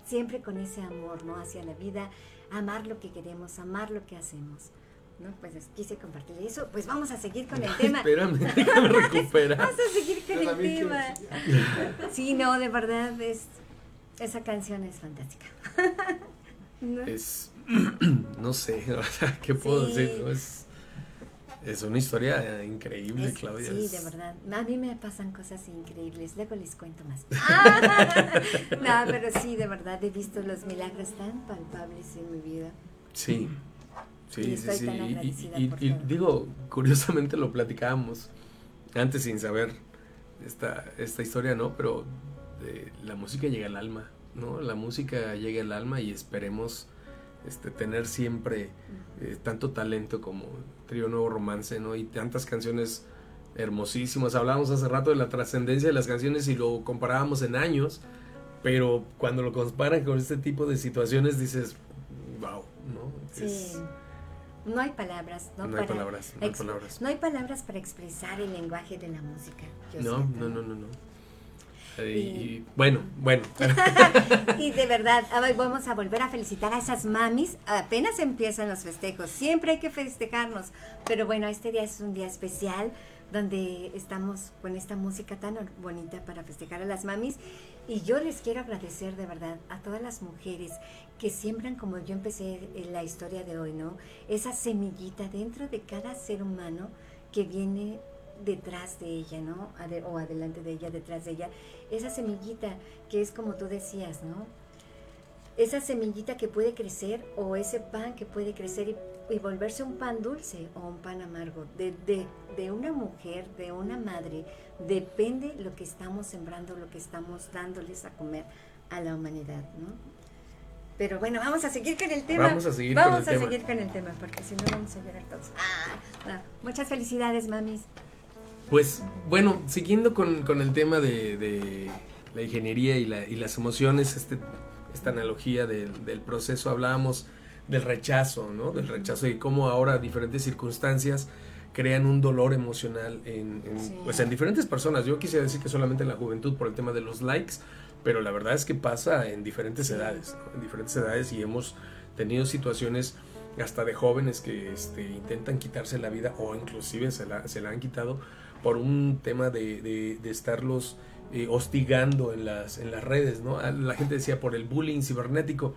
siempre con ese amor, ¿no? Hacia la vida, amar lo que queremos, amar lo que hacemos. ¿no? Pues quise compartir eso. Pues vamos a seguir con el tema. Espérame, déjame recuperar. Vamos a seguir con Yo el quiero tema. Sí, no, de verdad, es, esa canción es fantástica. ¿No? Es, no sé, ¿qué puedo Sí. decir? no? Es, es una historia increíble, Es- Claudia. Sí, de verdad. A mí me pasan cosas increíbles. Luego les cuento más. Ah, no, pero sí, de verdad he visto los milagros tan palpables en mi vida. Sí, Y sí, sí, sí. Y- digo, curiosamente lo platicábamos antes sin saber esta, esta historia, ¿no? Pero eh, la música llega al alma, ¿no? La música llega al alma y esperemos este, tener siempre eh, tanto talento como Trío Nuevo Romance, ¿no? Y tantas canciones hermosísimas. Hablábamos hace rato de la trascendencia de las canciones y lo comparábamos en años, pero cuando lo comparan con este tipo de situaciones dices, wow, ¿no? Sí. Es- No hay palabras. No, No hay para palabras, no hay palabras. no hay palabras para expresar el lenguaje de la música. yo no, no, no, no. Y- y bueno, bueno. Y de verdad, a ver, vamos a volver a felicitar a esas mamis. Apenas empiezan los festejos. Siempre hay que festejarnos. Pero bueno, este día es un día especial. donde estamos con esta música tan bonita para festejar a las mamis. Y yo les quiero agradecer de verdad a todas las mujeres que siembran, como yo empecé en la historia de hoy, ¿no? Esa semillita dentro de cada ser humano que viene detrás de ella, ¿no? o adelante de ella, detrás de ella. Esa semillita que es como tú decías, ¿no? Esa semillita que puede crecer o ese pan que puede crecer y y volverse un pan dulce o un pan amargo. De, de, de, una mujer, de una madre, depende lo que estamos sembrando, lo que estamos dándoles a comer a la humanidad, ¿no? Pero bueno, vamos a seguir con el tema. Vamos a seguir, con, el a tema. seguir con el tema, porque si no vamos a llorar todos. Ah, muchas felicidades, mamis. Pues bueno, siguiendo con, con el tema de, de, la ingeniería y, la, y las emociones, este, esta analogía del, del proceso, hablábamos del rechazo, ¿no? Del rechazo y cómo ahora diferentes circunstancias crean un dolor emocional en, pues en diferentes personas. Yo quisiera decir que solamente en la juventud por el tema de los likes, pero la verdad es que pasa en diferentes edades, en diferentes edades y hemos tenido situaciones hasta de jóvenes que este, intentan quitarse la vida o inclusive se la, se la han quitado por un tema de, de, de estarlos eh, hostigando en las, en las redes, ¿no? La gente decía por el bullying cibernético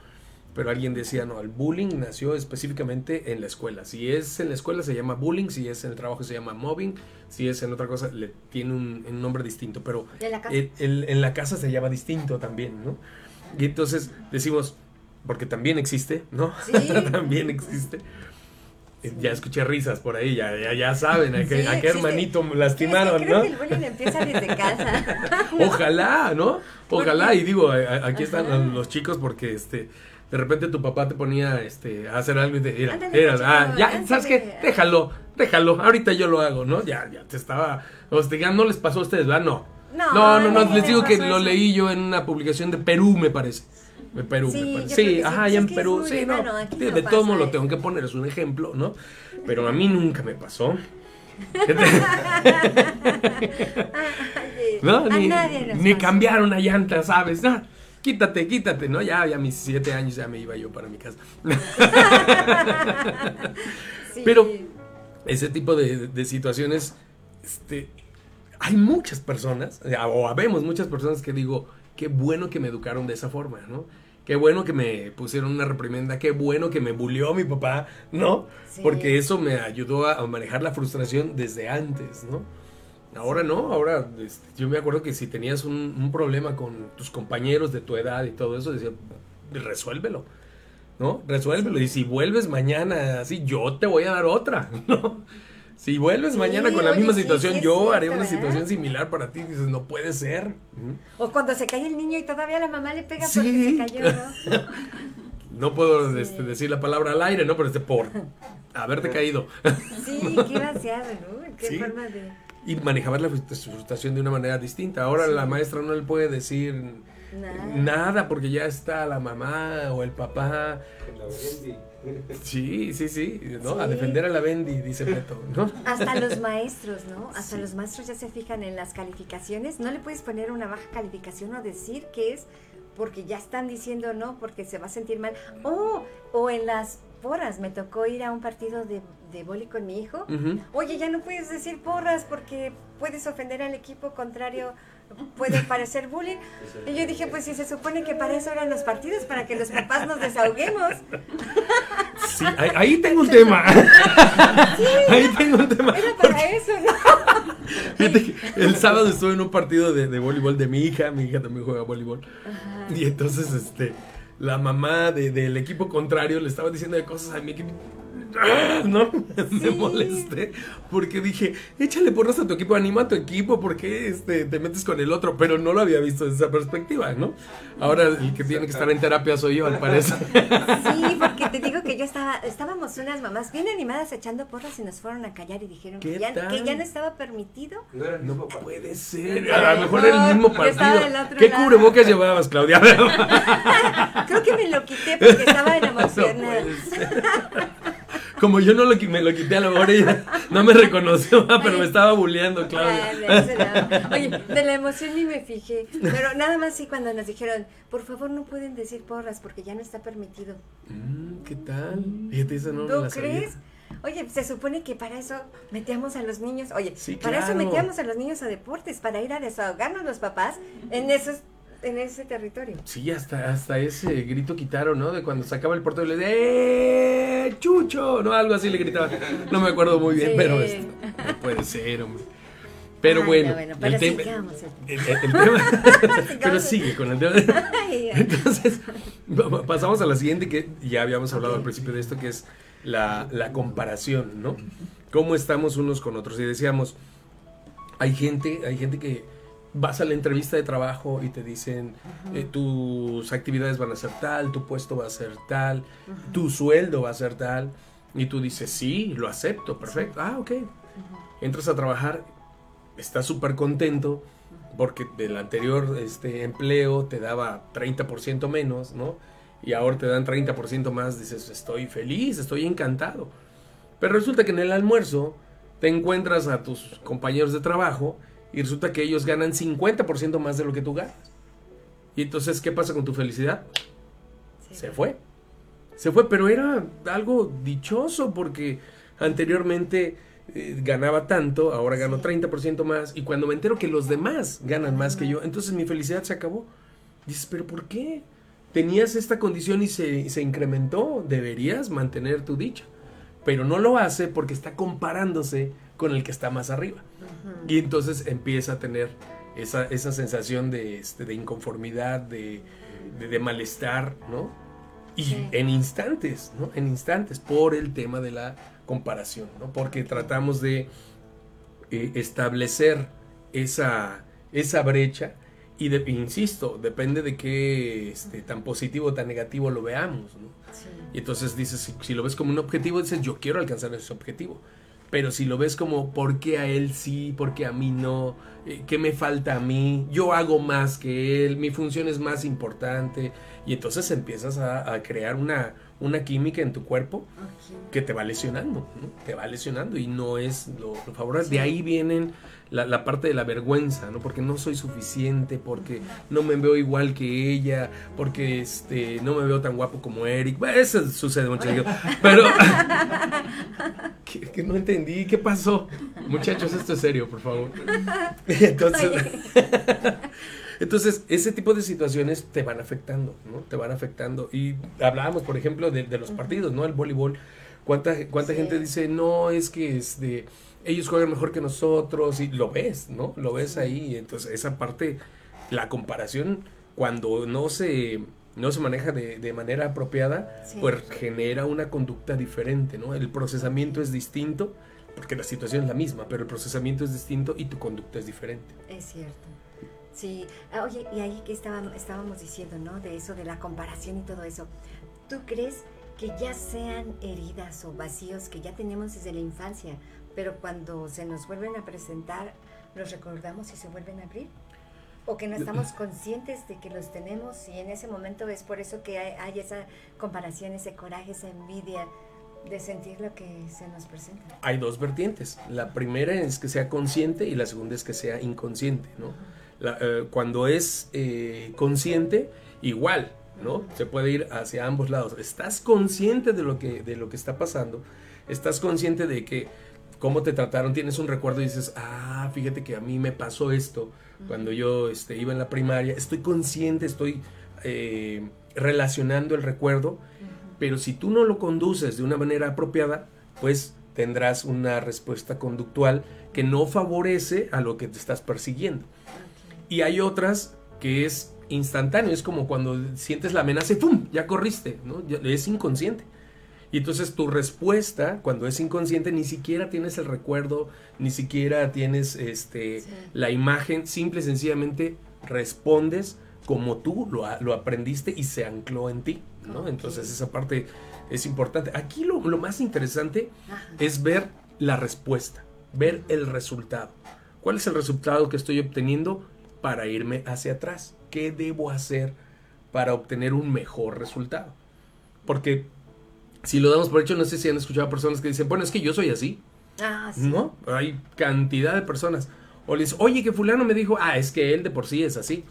pero alguien decía, no, el bullying nació específicamente en la escuela. Si es en la escuela se llama bullying, si es en el trabajo se llama mobbing, si es en otra cosa le tiene un, un nombre distinto, pero ¿En la, el, el, en la casa se llama distinto también, ¿no? Y entonces decimos, porque también existe, ¿no? Sí. también existe. Sí. Ya escuché risas por ahí, ya, ya, ya saben a qué, Sí, a qué hermanito lastimaron, creo ¿no? que el bullying empieza desde casa. Ojalá, ¿no? Ojalá, y digo, a- a- aquí están los chicos porque este de repente tu papá te ponía este a hacer algo y te mira, chico, ah, ya, ándale. ¿sabes qué? Déjalo, déjalo, ahorita yo lo hago, ¿no? Ya, ya te estaba hostigando, no les pasó a ustedes, ¿verdad? No. No, No, no, les le digo que lo leí yo en una publicación de Perú, me parece. Perú, Sí, me parece. Sí, ajá, ya en Perú, sí, no. de, no de todo modo lo tengo que poner, es un ejemplo, ¿no? Pero a mí nunca me pasó. ¿No? A Ni, ni cambiar una llanta, ¿sabes? Ah, quítate, quítate, ¿no? Ya, ya a mis siete años ya me iba yo para mi casa. Sí. Pero ese tipo de, de situaciones, este, hay muchas personas, o habemos muchas personas que digo, qué bueno que me educaron de esa forma, ¿no? Qué bueno que me pusieron una reprimenda, qué bueno que me bulió mi papá, ¿no? Sí. Porque eso me ayudó a, manejar la frustración desde antes, ¿no? Ahora no, ahora este, yo me acuerdo que si tenías un, un problema con tus compañeros de tu edad y todo eso, decía, resuélvelo, ¿no? Resuélvelo. Y si vuelves mañana así, yo te voy a dar otra, ¿no? Si vuelves Sí, mañana con la oye, misma sí, situación, sí yo cierto, haré una ¿verdad? situación similar para ti. Dices, no puede ser. O cuando se cae el niño y todavía la mamá le pega Sí. porque se cayó, ¿no? No puedo este, decir la palabra al aire, ¿no? Pero este por haberte caído. Sí, qué vaciado, ¿no? Qué Sí. forma de... y manejar la frust- frustración de una manera distinta. Ahora Sí. la maestra no le puede decir Nada. nada porque ya está la mamá o el papá. Sí, sí, sí, ¿no? A defender a la Bendy, dice Beto, ¿no? Hasta los maestros, ¿no? Hasta los maestros ya se fijan en las calificaciones. No le puedes poner una baja calificación o decir que es porque ya están diciendo no, porque se va a sentir mal. O, o en las porras, me tocó ir a un partido de, de boli con mi hijo. Oye, ya no puedes decir porras porque puedes ofender al equipo contrario, puede parecer bullying. Y yo dije, pues si se supone que para eso eran los partidos, para que los papás nos desahoguemos. Sí, ahí, ahí tengo un tema. ahí tengo un tema. Era para eso, ¿no? Fíjate que el sábado estuve en un partido de, de voleibol de mi hija, mi hija también juega voleibol. Y entonces, este, la mamá de- del equipo contrario le estaba diciendo de cosas a mi equipo. ¿No? Me molesté porque dije, échale porras a tu equipo, anima a tu equipo, porque este, te metes con el otro? Pero no lo había visto desde esa perspectiva, ¿no? Ahora el que tiene que estar en terapia soy yo, al parecer. Sí, porque te digo que yo estaba, estábamos unas mamás bien animadas echando porras y nos fueron a callar y dijeron que ¿Qué ya, tal? que ya no estaba permitido. No puede ser. A lo mejor era el mismo partido. del otro ¿Qué lado. cubrebocas llevabas, Claudia? Creo que me lo quité porque estaba No emocionada. Como yo no lo, me lo quité, a lo mejor ella no me reconoció, pero me estaba bulleando, Claudia. Lado. Oye, de la emoción ni me fijé. Pero nada más sí cuando nos dijeron, por favor no pueden decir porras porque ya no está permitido. Mm, ¿Qué tal? Fíjate, esa no ¿Tú la sabía. crees? Oye, se supone que para eso metíamos a los niños, oye, Sí, para eso metíamos a los niños a deportes, para ir a desahogarnos los papás en esos en ese territorio. Sí, hasta, hasta ese grito quitaron, ¿no? De cuando sacaba el portero y le decía, ¡eh, chucho! No, algo así le gritaba. No me acuerdo muy bien, Sí. pero este, no puede ser, hombre. Pero Ay, bueno, no, bueno, pero el, tema- sigamos. el- el- el tema- pero sigue con el tema. Entonces, pasamos a la siguiente que ya habíamos hablado al principio de esto, que es la, la comparación, ¿no? Cómo estamos unos con otros. Y decíamos, hay gente, hay gente que vas a la entrevista de trabajo y te dicen, eh, tus actividades van a ser tal, tu puesto va a ser tal, tu sueldo va a ser tal. Y tú dices, sí, lo acepto, perfecto. Ah, ok. Entras a trabajar, estás súper contento porque del anterior este, empleo te daba 30% menos, ¿no? Y ahora te dan 30% más, dices, estoy feliz, estoy encantado. Pero resulta que en el almuerzo te encuentras a tus compañeros de trabajo y resulta que ellos ganan 50% más de lo que tú ganas. Y entonces, ¿qué pasa con tu felicidad? Se fue. Se fue, pero era algo dichoso porque anteriormente eh, ganaba tanto, ahora gano 30% más y cuando me entero que los demás ganan más que yo, entonces mi felicidad se acabó. Dices, pero ¿por qué? Tenías esta condición y se, se incrementó, deberías mantener tu dicha, pero no lo hace porque está comparándose con el que está más arriba. Y entonces empieza a tener esa, esa sensación de, este, de inconformidad, de, de- de malestar, ¿no? Y Sí. en instantes, ¿no? En instantes, por el tema de la comparación, ¿no? Porque tratamos de eh, establecer esa, esa brecha y, de- insisto, depende de qué este, tan positivo o tan negativo lo veamos, ¿no? Y entonces dices, si, si lo ves como un objetivo, dices, yo quiero alcanzar ese objetivo. Pero si lo ves como, ¿por qué a él sí? ¿Por qué a mí no? Eh, ¿Qué me falta a mí? Yo hago más que él, mi función es más importante. Y entonces empiezas a, a crear una, una química en tu cuerpo que te va lesionando, ¿no? Te va lesionando y no es lo, lo favorable. De ahí vienen la, la parte de la vergüenza, ¿no? Porque no soy suficiente, porque no me veo igual que ella, porque este, no me veo tan guapo como Eric. Bueno, eso sucede mucho. Pero que, que no entendí, ¿qué pasó? Muchachos, esto es serio, por favor. Entonces, entonces, ese tipo de situaciones te van afectando, ¿no? Te van afectando. Y hablábamos, por ejemplo, de, de los partidos, ¿no? El voleibol. ¿Cuánta, cuánta gente dice, no, es que este, ellos juegan mejor que nosotros? Y lo ves, ¿no? Lo ves ahí. Entonces, esa parte, la comparación, cuando no se, no se maneja de, de manera apropiada, Sí. pues genera una conducta diferente, ¿no? El procesamiento es distinto, porque la situación es la misma, pero el procesamiento es distinto y tu conducta es diferente. Es cierto. Sí, Ah, oye, y ahí que estábamos, estábamos diciendo, ¿no? De eso, de la comparación y todo eso. ¿Tú crees que ya sean heridas o vacíos que ya tenemos desde la infancia, pero cuando se nos vuelven a presentar, los recordamos y se vuelven a abrir? ¿O que no estamos conscientes de que los tenemos y en ese momento es por eso que hay, hay esa comparación, ese coraje, esa envidia de sentir lo que se nos presenta? Hay dos vertientes. La primera es que sea consciente y la segunda es que sea inconsciente, ¿no? La- eh, cuando es eh, consciente, igual, ¿no? Se puede ir hacia ambos lados. Estás consciente de lo que, de lo que está pasando, estás consciente de que cómo te trataron, tienes un recuerdo y dices, ah, fíjate que a mí me pasó esto cuando yo este, iba en la primaria, estoy consciente, estoy eh, relacionando el recuerdo, pero si tú no lo conduces de una manera apropiada, pues tendrás una respuesta conductual que no favorece a lo que te estás persiguiendo. Y hay otras que es instantáneo, es como cuando sientes la amenaza y ¡pum! ya corriste, ¿no? Es inconsciente. Y entonces tu respuesta, cuando es inconsciente, ni siquiera tienes el recuerdo, ni siquiera tienes este, la imagen, simple y sencillamente respondes como tú lo, lo aprendiste y se ancló en ti, ¿no? Entonces esa parte es importante. Aquí lo, lo más interesante es ver la respuesta, ver el resultado. ¿Cuál es el resultado que estoy obteniendo para irme hacia atrás? ¿Qué debo hacer para obtener un mejor resultado? Porque si lo damos por hecho, no sé si han escuchado personas que dicen, bueno, es que yo soy así. Ah, sí. ¿No? Hay cantidad de personas. O le dices, oye, que fulano me dijo, ah, es que él de por sí es así.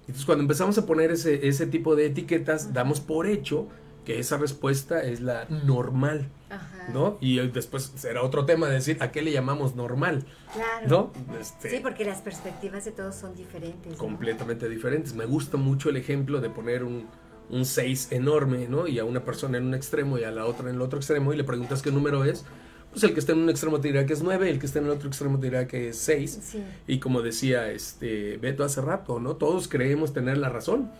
Entonces cuando empezamos a poner ese, ese tipo de etiquetas, damos por hecho que esa respuesta es la normal, Ajá. ¿no? Y después será otro tema de decir a qué le llamamos normal, Claro. ¿no? Este, Sí, porque las perspectivas de todos son diferentes. ¿no? completamente diferentes. Me gusta mucho el ejemplo de poner un, un 6 enorme, ¿no? Y a una persona en un extremo y a la otra en el otro extremo y le preguntas qué número es. Pues el que está en un extremo te dirá que es 9, el que está en el otro extremo te dirá que es 6. Sí. Y como decía este Beto hace rato, ¿no? Todos creemos tener la razón.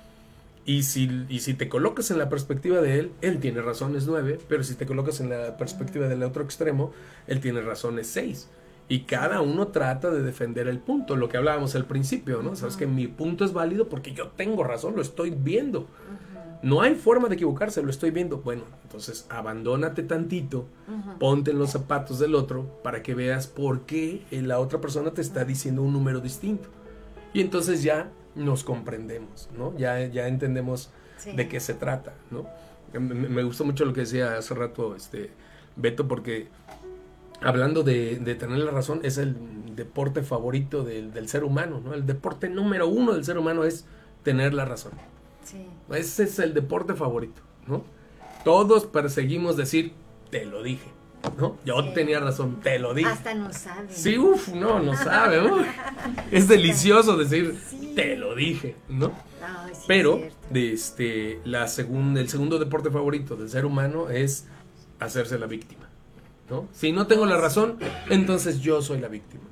Y si, y si te colocas en la perspectiva de él, él tiene razón, es 9, pero si te colocas en la perspectiva del otro extremo, él tiene razón, es 6. Y cada uno trata de defender el punto, lo que hablábamos al principio, ¿no? Sabes que mi punto es válido porque yo tengo razón, lo estoy viendo. No hay forma de equivocarse, lo estoy viendo. Bueno, entonces abandónate tantito, Ujú. ponte en los zapatos del otro para que veas por qué la otra persona te está diciendo un número distinto. Y entonces ya nos comprendemos, ¿no? Ya, ya entendemos Sí. de qué se trata, ¿no? Me, me gustó mucho lo que decía hace rato este Beto porque hablando de, de tener la razón es el deporte favorito del, del ser humano, ¿no? El deporte número uno del ser humano es tener la razón. Sí. Ese es el deporte favorito, ¿no? Todos perseguimos decir, te lo dije, ¿no? Yo Sí. tenía razón, te lo dije. Hasta no saben. Sí, uff, no, no sabe. uy. Es delicioso decir, te lo dije, ¿no? Ay, sí, Pero es cierto. de este, la el segundo deporte favorito del ser humano es hacerse la víctima. ¿no? Si no tengo la razón, entonces yo soy la víctima.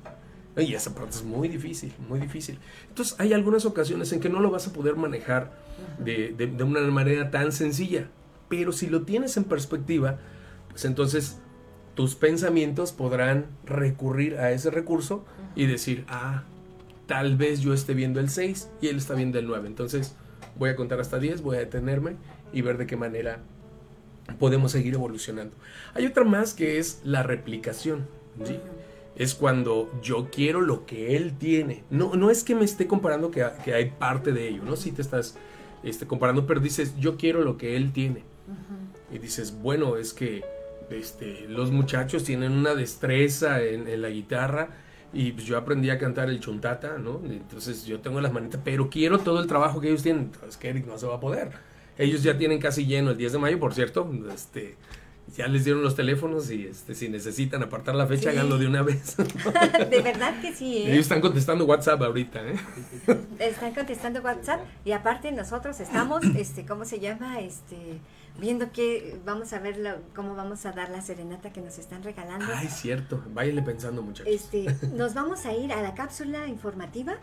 Y esa parte es muy difícil, muy difícil. Entonces hay algunas ocasiones en que no lo vas a poder manejar de, de- de una manera tan sencilla. Pero si lo tienes en perspectiva, pues entonces tus pensamientos podrán recurrir a ese recurso y decir, ah, tal vez yo esté viendo el 6 y él está viendo el 9. Entonces voy a contar hasta 10, voy a detenerme y ver de qué manera podemos seguir evolucionando. Hay otra más que es la replicación. ¿sí? Es cuando yo quiero lo que él tiene. No, no es que me esté comparando que, que hay parte de ello, ¿no? Si te estás este, comparando, pero dices, yo quiero lo que él tiene. Y dices, bueno, es que este, los muchachos tienen una destreza en, en la guitarra y pues, yo aprendí a cantar el chuntata, ¿no? Entonces yo tengo las manitas, pero quiero todo el trabajo que ellos tienen. Entonces, que Eric no se va a poder. Ellos ya tienen casi lleno el 10 de mayo, por cierto. Este, ya les dieron los teléfonos y este, si necesitan apartar la fecha, Sí. háganlo de una vez. de verdad que sí, ¿eh? Ellos están contestando WhatsApp ahorita, ¿eh? Están contestando WhatsApp y aparte nosotros estamos, este, ¿cómo se llama? Este, viendo que vamos a ver la- cómo vamos a dar la serenata que nos están regalando. Ay, cierto. Váyanle pensando, muchachos. Este, nos vamos a ir a la cápsula informativa.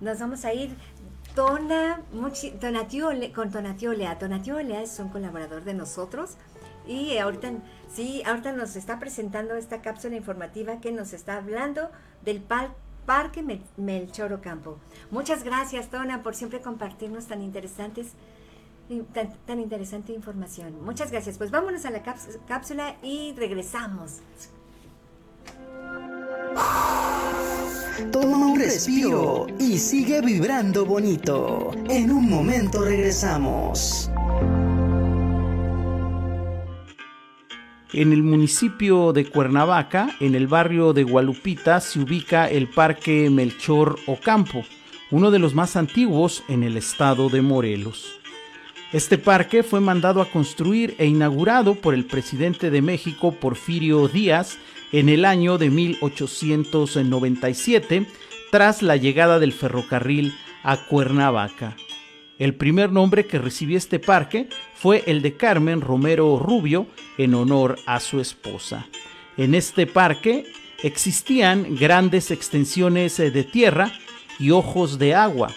Nos vamos a ir Tona, Muchi- Tonatiuh Ole- con Tonatiuh Olea. Tonatiuh Olea es un colaborador de nosotros y ahorita, sí, ahorita nos está presentando esta cápsula informativa que nos está hablando del pal- Parque Mel- Melchor Ocampo. Muchas gracias, Tona, por siempre compartirnos tan interesantes tan, tan interesante información. Muchas gracias. Pues vámonos a la cáps- cápsula y regresamos. Toma un respiro y sigue vibrando bonito. En un momento regresamos. En el municipio de Cuernavaca, en el barrio de Gualupita, se ubica el Parque Melchor Ocampo, uno de los más antiguos en el estado de Morelos. Este parque fue mandado a construir e inaugurado por el presidente de México, Porfirio Díaz, en el año de 1897, tras la llegada del ferrocarril a Cuernavaca. El primer nombre que recibió este parque fue el de Carmen Romero Rubio en honor a su esposa. En este parque existían grandes extensiones eh, de tierra y ojos de agua.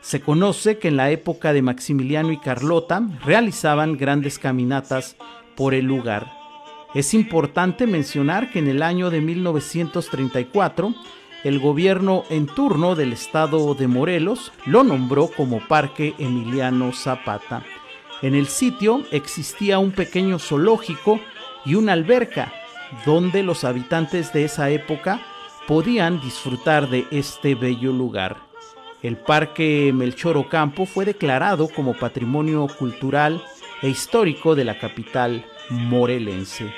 Se conoce que en la época de Maximiliano y Carlota realizaban grandes caminatas por el lugar. Es importante mencionar que en el año de 1934 el gobierno en turno del estado de Morelos lo nombró como Parque Emiliano Zapata. En el sitio existía un pequeño zoológico y una alberca donde los habitantes de esa época podían disfrutar de este bello lugar. El Parque Melchor Ocampo fue declarado como Patrimonio Cultural e Histórico de la capital morelense.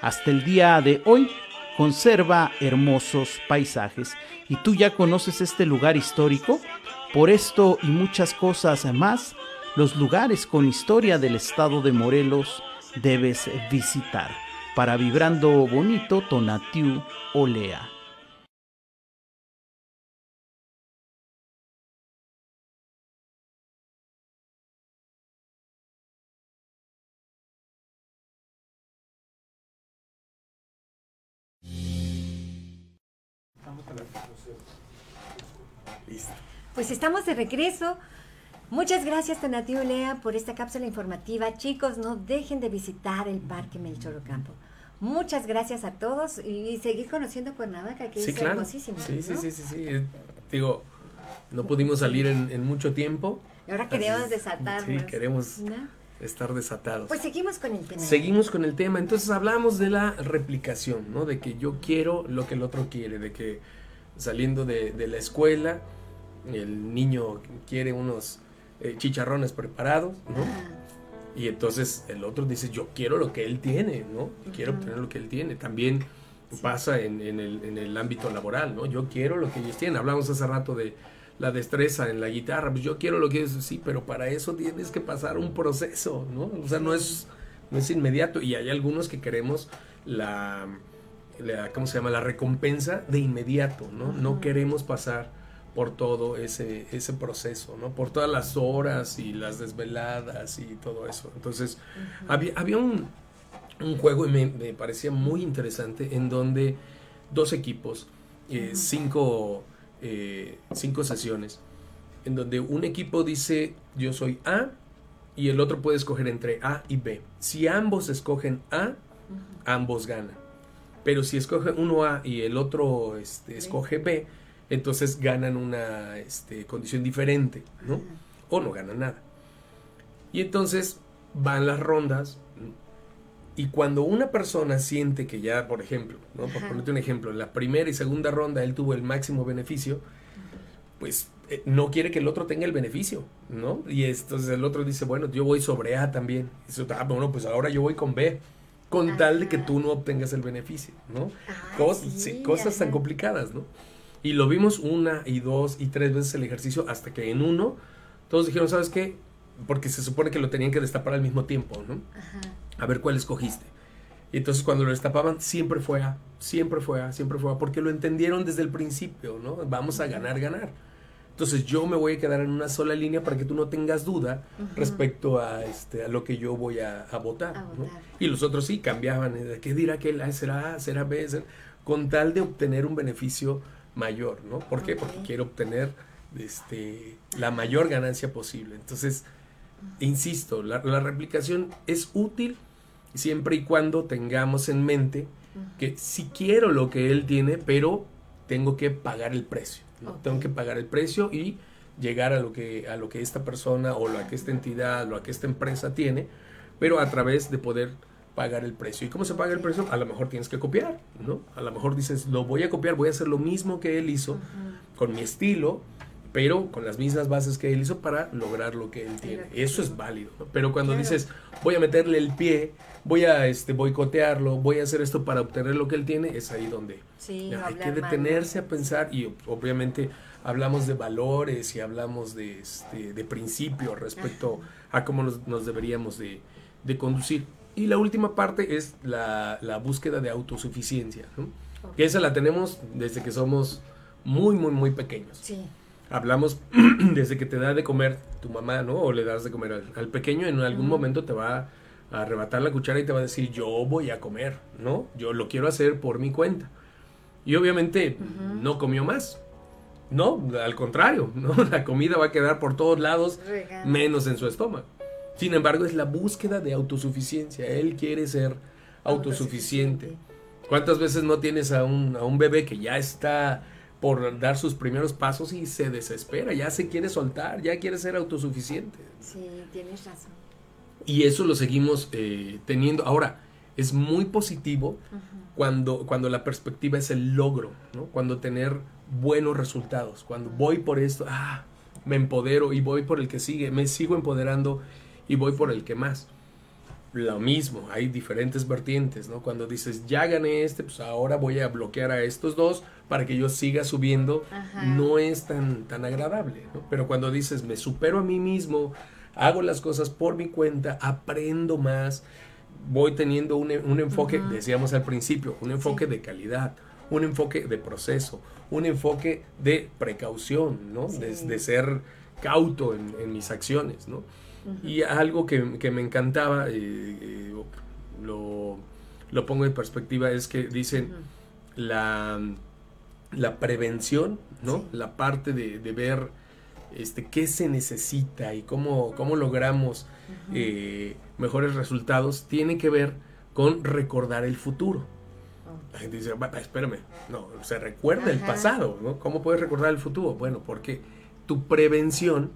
Hasta el día de hoy conserva hermosos paisajes. ¿Y tú ya conoces este lugar histórico? Por esto y muchas cosas más, los lugares con historia del estado de Morelos debes visitar. Para Vibrando Bonito, Tonatiu Olea. Pues estamos de regreso. Muchas gracias, Tonatiuh Lea, por esta cápsula informativa. Chicos, no dejen de visitar el Parque Melchor Ocampo. Muchas gracias a todos y seguir conociendo Cuernavaca, que Sí, es claro. hermosísimo. Sí, sí, ¿no? sí, sí, sí. Eh, Digo, no pudimos salir en, en mucho tiempo. Y ahora queremos desatarnos. Sí, queremos ¿no? estar desatados. Pues seguimos con el tema. Seguimos con el tema. Entonces hablamos de la replicación, ¿no? De que yo quiero lo que el otro quiere, de que saliendo de, de la escuela, el niño quiere unos eh, chicharrones preparados, ¿no? Y entonces el otro dice, yo quiero lo que él tiene, ¿no? Quiero obtener lo que él tiene. También pasa en, en el, en el ámbito laboral, ¿no? Yo quiero lo que ellos tienen. Hablamos hace rato de la destreza en la guitarra, pues yo quiero lo que es, sí, pero para eso tienes que pasar un proceso, ¿no? O sea, no es, no es inmediato. Y hay algunos que queremos la, la ¿cómo se llama? La recompensa de inmediato, ¿no? No queremos pasar por todo ese, ese proceso, ¿no? Por todas las horas y las desveladas y todo eso. Entonces, había, había un, un juego y me, me parecía muy interesante en donde dos equipos, eh, cinco, eh, cinco sesiones, en donde un equipo dice yo soy A y el otro puede escoger entre A y B. Si ambos escogen A, ambos ganan. Pero si escoge uno A y el otro este, escoge B, entonces ganan una este, condición diferente, ¿no? O no ganan nada. Y entonces van las rondas. Y cuando una persona siente que ya, por ejemplo, ¿no? por ponerte un ejemplo, en la primera y segunda ronda él tuvo el máximo beneficio, pues eh, no quiere que el otro tenga el beneficio, ¿no? Y entonces el otro dice, bueno, yo voy sobre A también. Y dice, ah, bueno, pues ahora yo voy con B, con tal de que tú no obtengas el beneficio, ¿no? Cos- sí, cosas tan complicadas, ¿no? Y lo vimos una y dos y tres veces el ejercicio hasta que en uno todos dijeron, ¿sabes qué? Porque se supone que lo tenían que destapar al mismo tiempo, ¿no? A ver cuál escogiste. Y entonces cuando lo destapaban siempre fue A, siempre fue A, siempre fue A, porque lo entendieron desde el principio, ¿no? Vamos a ganar, ganar. Entonces yo me voy a quedar en una sola línea para que tú no tengas duda respecto a, este, a lo que yo voy a, a votar. A ¿no? votar. Y los otros sí cambiaban. ¿eh? ¿Qué dirá que él? ¿Será A? ¿Será B? ¿Será-?" Con tal de obtener un beneficio mayor, ¿no? ¿Por qué? Porque quiero obtener este, la mayor ganancia posible. Entonces, insisto, la, la replicación es útil siempre y cuando tengamos en mente que si quiero lo que él tiene, pero tengo que pagar el precio. Tengo que pagar el precio y llegar a lo que a lo que esta persona o lo que esta entidad o a que esta empresa tiene, pero a través de poder pagar el precio. ¿Y cómo se paga el precio? A lo mejor tienes que copiar, ¿no? A lo mejor dices, lo voy a copiar, voy a hacer lo mismo que él hizo con mi estilo, pero con las mismas bases que él hizo para lograr lo que él tiene. Eso es válido, ¿no? Pero cuando Claro. dices, voy a meterle el pie, voy a este boicotearlo, voy a hacer esto para obtener lo que él tiene, es ahí donde Sí, ya, hay que hablar mal, detenerse a pensar y obviamente hablamos de valores y hablamos de, este, de principios respecto a cómo nos, nos deberíamos de, de conducir. Y la última parte es la, la búsqueda de autosuficiencia, ¿no? que esa la tenemos desde que somos muy, muy, muy pequeños. Sí. Hablamos desde que te da de comer tu mamá, ¿no? O le das de comer al, al pequeño, en algún Ujú. momento te va a arrebatar la cuchara y te va a decir, yo voy a comer, ¿no? Yo lo quiero hacer por mi cuenta. Y obviamente no comió más. No, al contrario, ¿no? La comida va a quedar por todos lados, menos en su estómago. Sin embargo, es la búsqueda de autosuficiencia. Él quiere ser autosuficiente. ¿Cuántas veces no tienes a un, a un bebé que ya está por dar sus primeros pasos y se desespera, ya se quiere soltar, ya quiere ser autosuficiente? Sí, tienes razón. Y eso lo seguimos eh, teniendo. Ahora, es muy positivo Ujú. cuando, cuando la perspectiva es el logro, ¿no? Cuando tener buenos resultados, cuando voy por esto, ah, me empodero y voy por el que sigue, me sigo empoderando y voy por el que más. Lo mismo, hay diferentes vertientes, ¿no? Cuando dices, ya gané este, pues ahora voy a bloquear a estos dos para que yo siga subiendo, Ajá. no es tan, tan agradable, ¿no? Pero cuando dices, me supero a mí mismo, hago las cosas por mi cuenta, aprendo más, voy teniendo un, un enfoque, decíamos al principio, un enfoque de calidad, un enfoque de proceso, un enfoque de precaución, ¿no? De, de ser cauto en, en mis acciones, ¿no? Y algo que, que me encantaba, eh, eh, lo, lo, pongo en perspectiva, es que dicen la, la prevención, ¿no? La parte de, de, ver este, qué se necesita y cómo, cómo logramos eh, mejores resultados, tiene que ver con recordar el futuro. La gente dice, espérame, no, se recuerda el pasado, ¿no? ¿Cómo puedes recordar el futuro? Bueno, porque tu prevención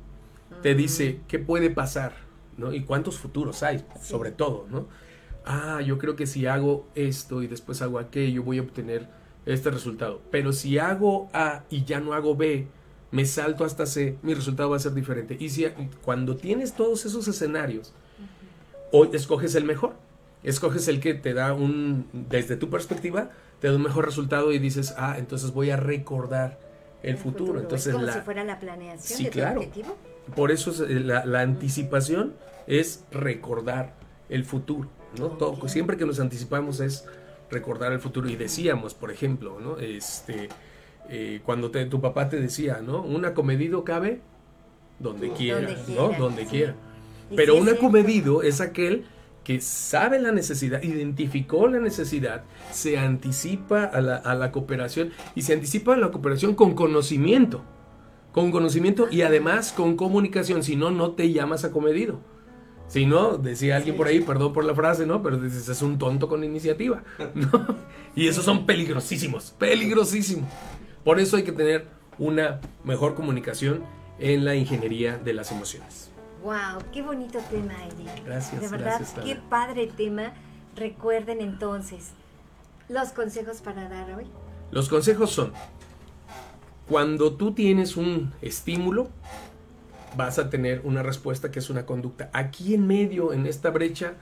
te dice qué puede pasar, ¿no? Y cuántos futuros hay, sobre todo, ¿no? Ah, yo creo que si hago esto y después hago aquello, voy a obtener este resultado. Pero si hago A y ya no hago B, me salto hasta C, mi resultado va a ser diferente. Y si cuando tienes todos esos escenarios, hoy escoges el mejor. Escoges el que te da un, desde tu perspectiva, te da un mejor resultado y dices, ah, entonces voy a recordar el, futuro. Entonces, como la, si fuera la planeación sí, de claro. objetivo. Por eso es, eh, la, la, anticipación es recordar el futuro. ¿no? Okay. Todo, siempre que nos anticipamos es recordar el futuro. Y decíamos, por ejemplo, ¿no? este, eh, cuando te, tu papá te decía, ¿no? Un acomedido cabe donde quiera, Donde ¿no? quiera, Donde sí. quiera. Pero sí un acomedido es aquel que sabe la necesidad, identificó la necesidad, se anticipa a la, a la cooperación y se anticipa a la cooperación con conocimiento, con conocimiento y además con comunicación, si no, no te llamas acomedido. Si no, decía alguien por ahí, perdón por la frase, ¿no? Pero dices, es un tonto con iniciativa, ¿no? Y esos son peligrosísimos, peligrosísimos. Por eso hay que tener una mejor comunicación en la ingeniería de las emociones. Wow, qué bonito tema, Eric. Gracias, De verdad, gracias, qué padre tema. Recuerden entonces los consejos para dar hoy. Los consejos son, cuando tú tienes un estímulo, vas a tener una respuesta que es una conducta. Aquí en medio, en esta brecha,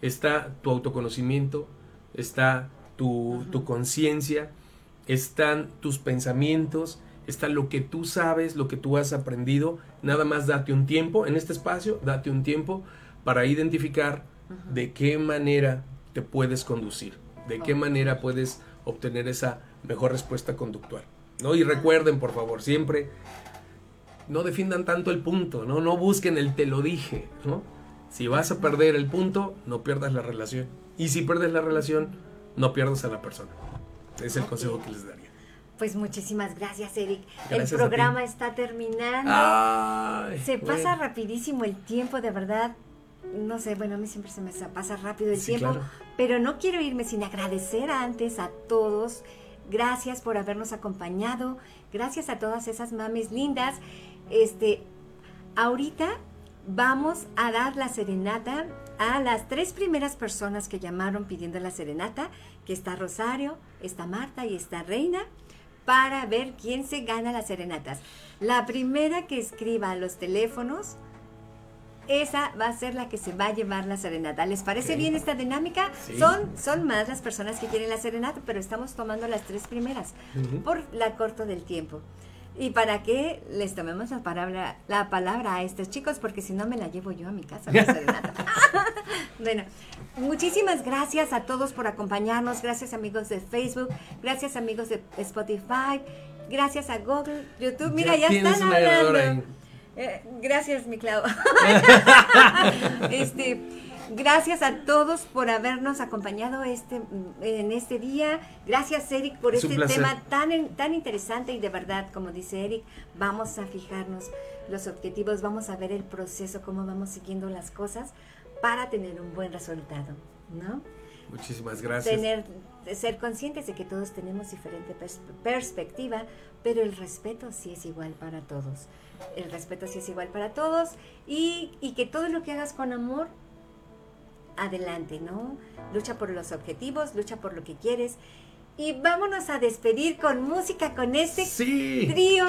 está tu autoconocimiento, está tu, tu conciencia, están tus pensamientos, está lo que tú sabes, lo que tú has aprendido. Nada más date un tiempo en este espacio, date un tiempo para identificar de qué manera te puedes conducir, de qué manera puedes obtener esa mejor respuesta conductual. ¿no? Y recuerden, por favor, siempre no defiendan tanto el punto, ¿no? No busquen el te lo dije, ¿no? Si vas a perder el punto, no pierdas la relación. Y si pierdes la relación, no pierdas a la persona. Es el consejo que les daría. Pues muchísimas gracias, Eric. Gracias el programa está terminando. Ay, se bueno. pasa rapidísimo el tiempo, de verdad. No sé, bueno, a mí siempre se me sa- pasa rápido el Sí, tiempo, claro. pero no quiero irme sin agradecer antes a todos. Gracias por habernos acompañado. Gracias a todas esas mamis lindas. Este, ahorita vamos a dar la serenata a las tres primeras personas que llamaron pidiendo la serenata, que está Rosario, está Marta y está Reina, para ver quién se gana las serenatas. La primera que escriba a los teléfonos, esa va a ser la que se va a llevar la serenata. ¿Les parece bien esta dinámica? Sí. Son, son más las personas que quieren la serenata, pero estamos tomando las tres primeras por la corto del tiempo. Y para que les tomemos la palabra, la palabra a estos chicos, porque si no me la llevo yo a mi casa. serenata. bueno, muchísimas gracias a todos por acompañarnos. Gracias amigos de Facebook, gracias amigos de Spotify, gracias a Google, YouTube. Mira, ya, tienes están hablando. Eh, gracias, mi Clau. este, gracias a todos por habernos acompañado este, en este día. Gracias, Eric, por Es este tema tan, tan interesante y de verdad, como dice Eric, vamos a fijarnos los objetivos, vamos a ver el proceso, cómo vamos siguiendo las cosas para tener un buen resultado, ¿no? Muchísimas gracias. Tener, ser conscientes de que todos tenemos diferente pers- perspectiva, pero el respeto sí es igual para todos. El respeto sí es igual para todos y, y que todo lo que hagas con amor, adelante, ¿no? Lucha por los objetivos, lucha por lo que quieres. Y vámonos a despedir con música, con este Sí. trío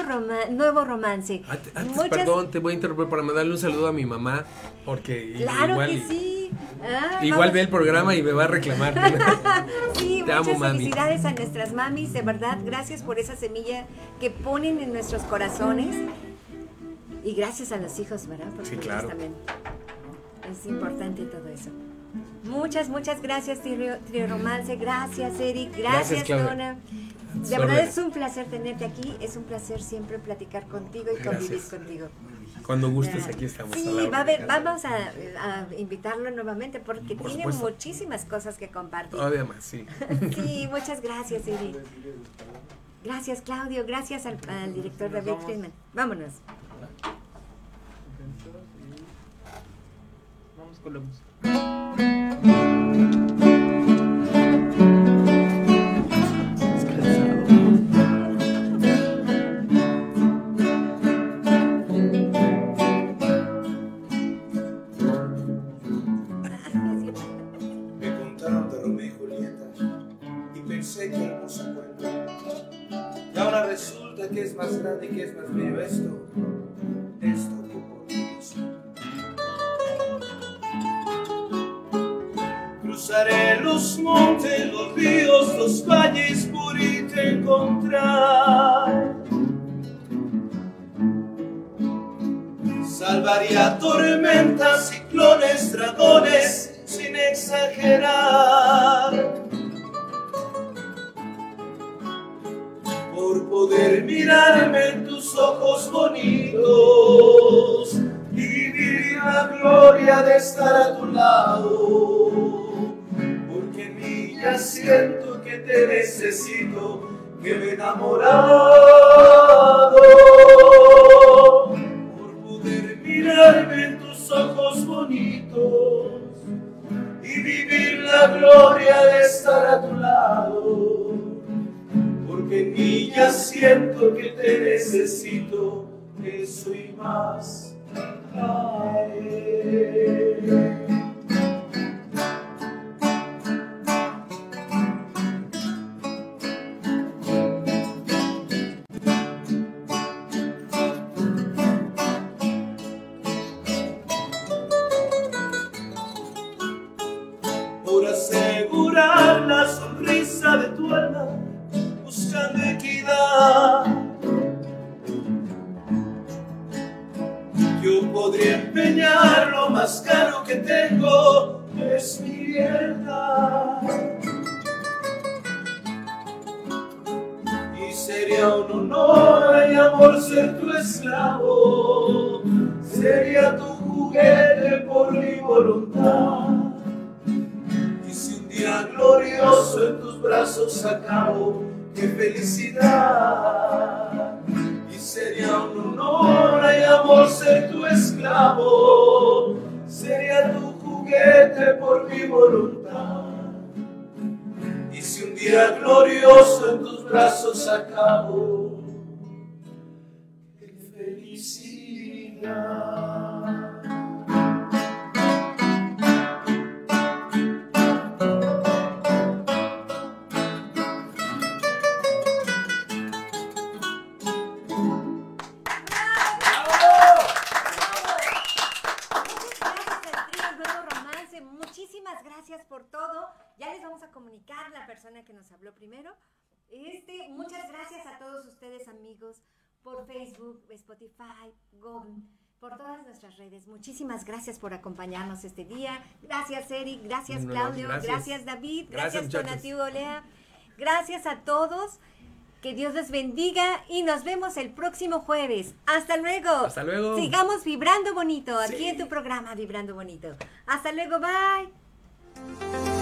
nuevo romance. Ante- Antes, Muchas- perdón, te voy a interrumpir para mandarle un saludo a mi mamá, porque Claro igual, que sí. Ah, igual vamos. ve el programa y me va a reclamar. Sí, Te muchas amo, mami. felicidades a nuestras mamis, de verdad, gracias por esa semilla que ponen en nuestros corazones. Y gracias a los hijos, ¿verdad? Porque Sí, claro. también es importante todo eso. Muchas, muchas gracias, Trio, Trio Romance. Gracias, Eric. Gracias, Gracias. Sus De verdad es un placer tenerte aquí. Es un placer siempre platicar contigo y convivir Gracias. contigo. Cuando gustes, aquí estamos. Sí, va a ver, vamos a, a invitarlo nuevamente porque Por tiene supuesto. muchísimas cosas que compartir. Todavía más, sí. Sí, muchas gracias, Eric. Gracias, Claudio. Gracias al, al director David. Friedman. Vámonos. Vamos con la música. Me contaron de Romeo y Julieta y pensé que hermoso cuento. Y ahora resulta que es más grande y que es más esto, esto los montes, los ríos, los valles por irte encontrar. Salvaría tormentas, ciclones, dragones, sin exagerar. Por poder mirarme en tus ojos bonitos y vivir la gloria de estar a tu lado. Ya siento que te necesito, que me enamorado poder mirarme en tus ojos bonitos y vivir la gloria de estar a tu lado. Porque en mí ya siento que te necesito, eso y más. Ay. por glorioso en tus brazos acabo, qué felicidad. Gracias al trío Nuevo Romance. Muchísimas gracias por todo. Ya les vamos a comunicar la persona que nos habló primero. Este, muchas gracias a todos ustedes, amigos, por Facebook, Spotify, Google, por todas nuestras redes. Muchísimas gracias por acompañarnos este día. Gracias, Eric. Gracias, Claudio. gracias. Gracias, David. Gracias, Gracias, Olea. Gracias a todos. Que Dios los bendiga y nos vemos el próximo jueves. Hasta luego. Hasta luego. Sigamos vibrando bonito aquí en tu programa Vibrando Bonito. Hasta luego, bye.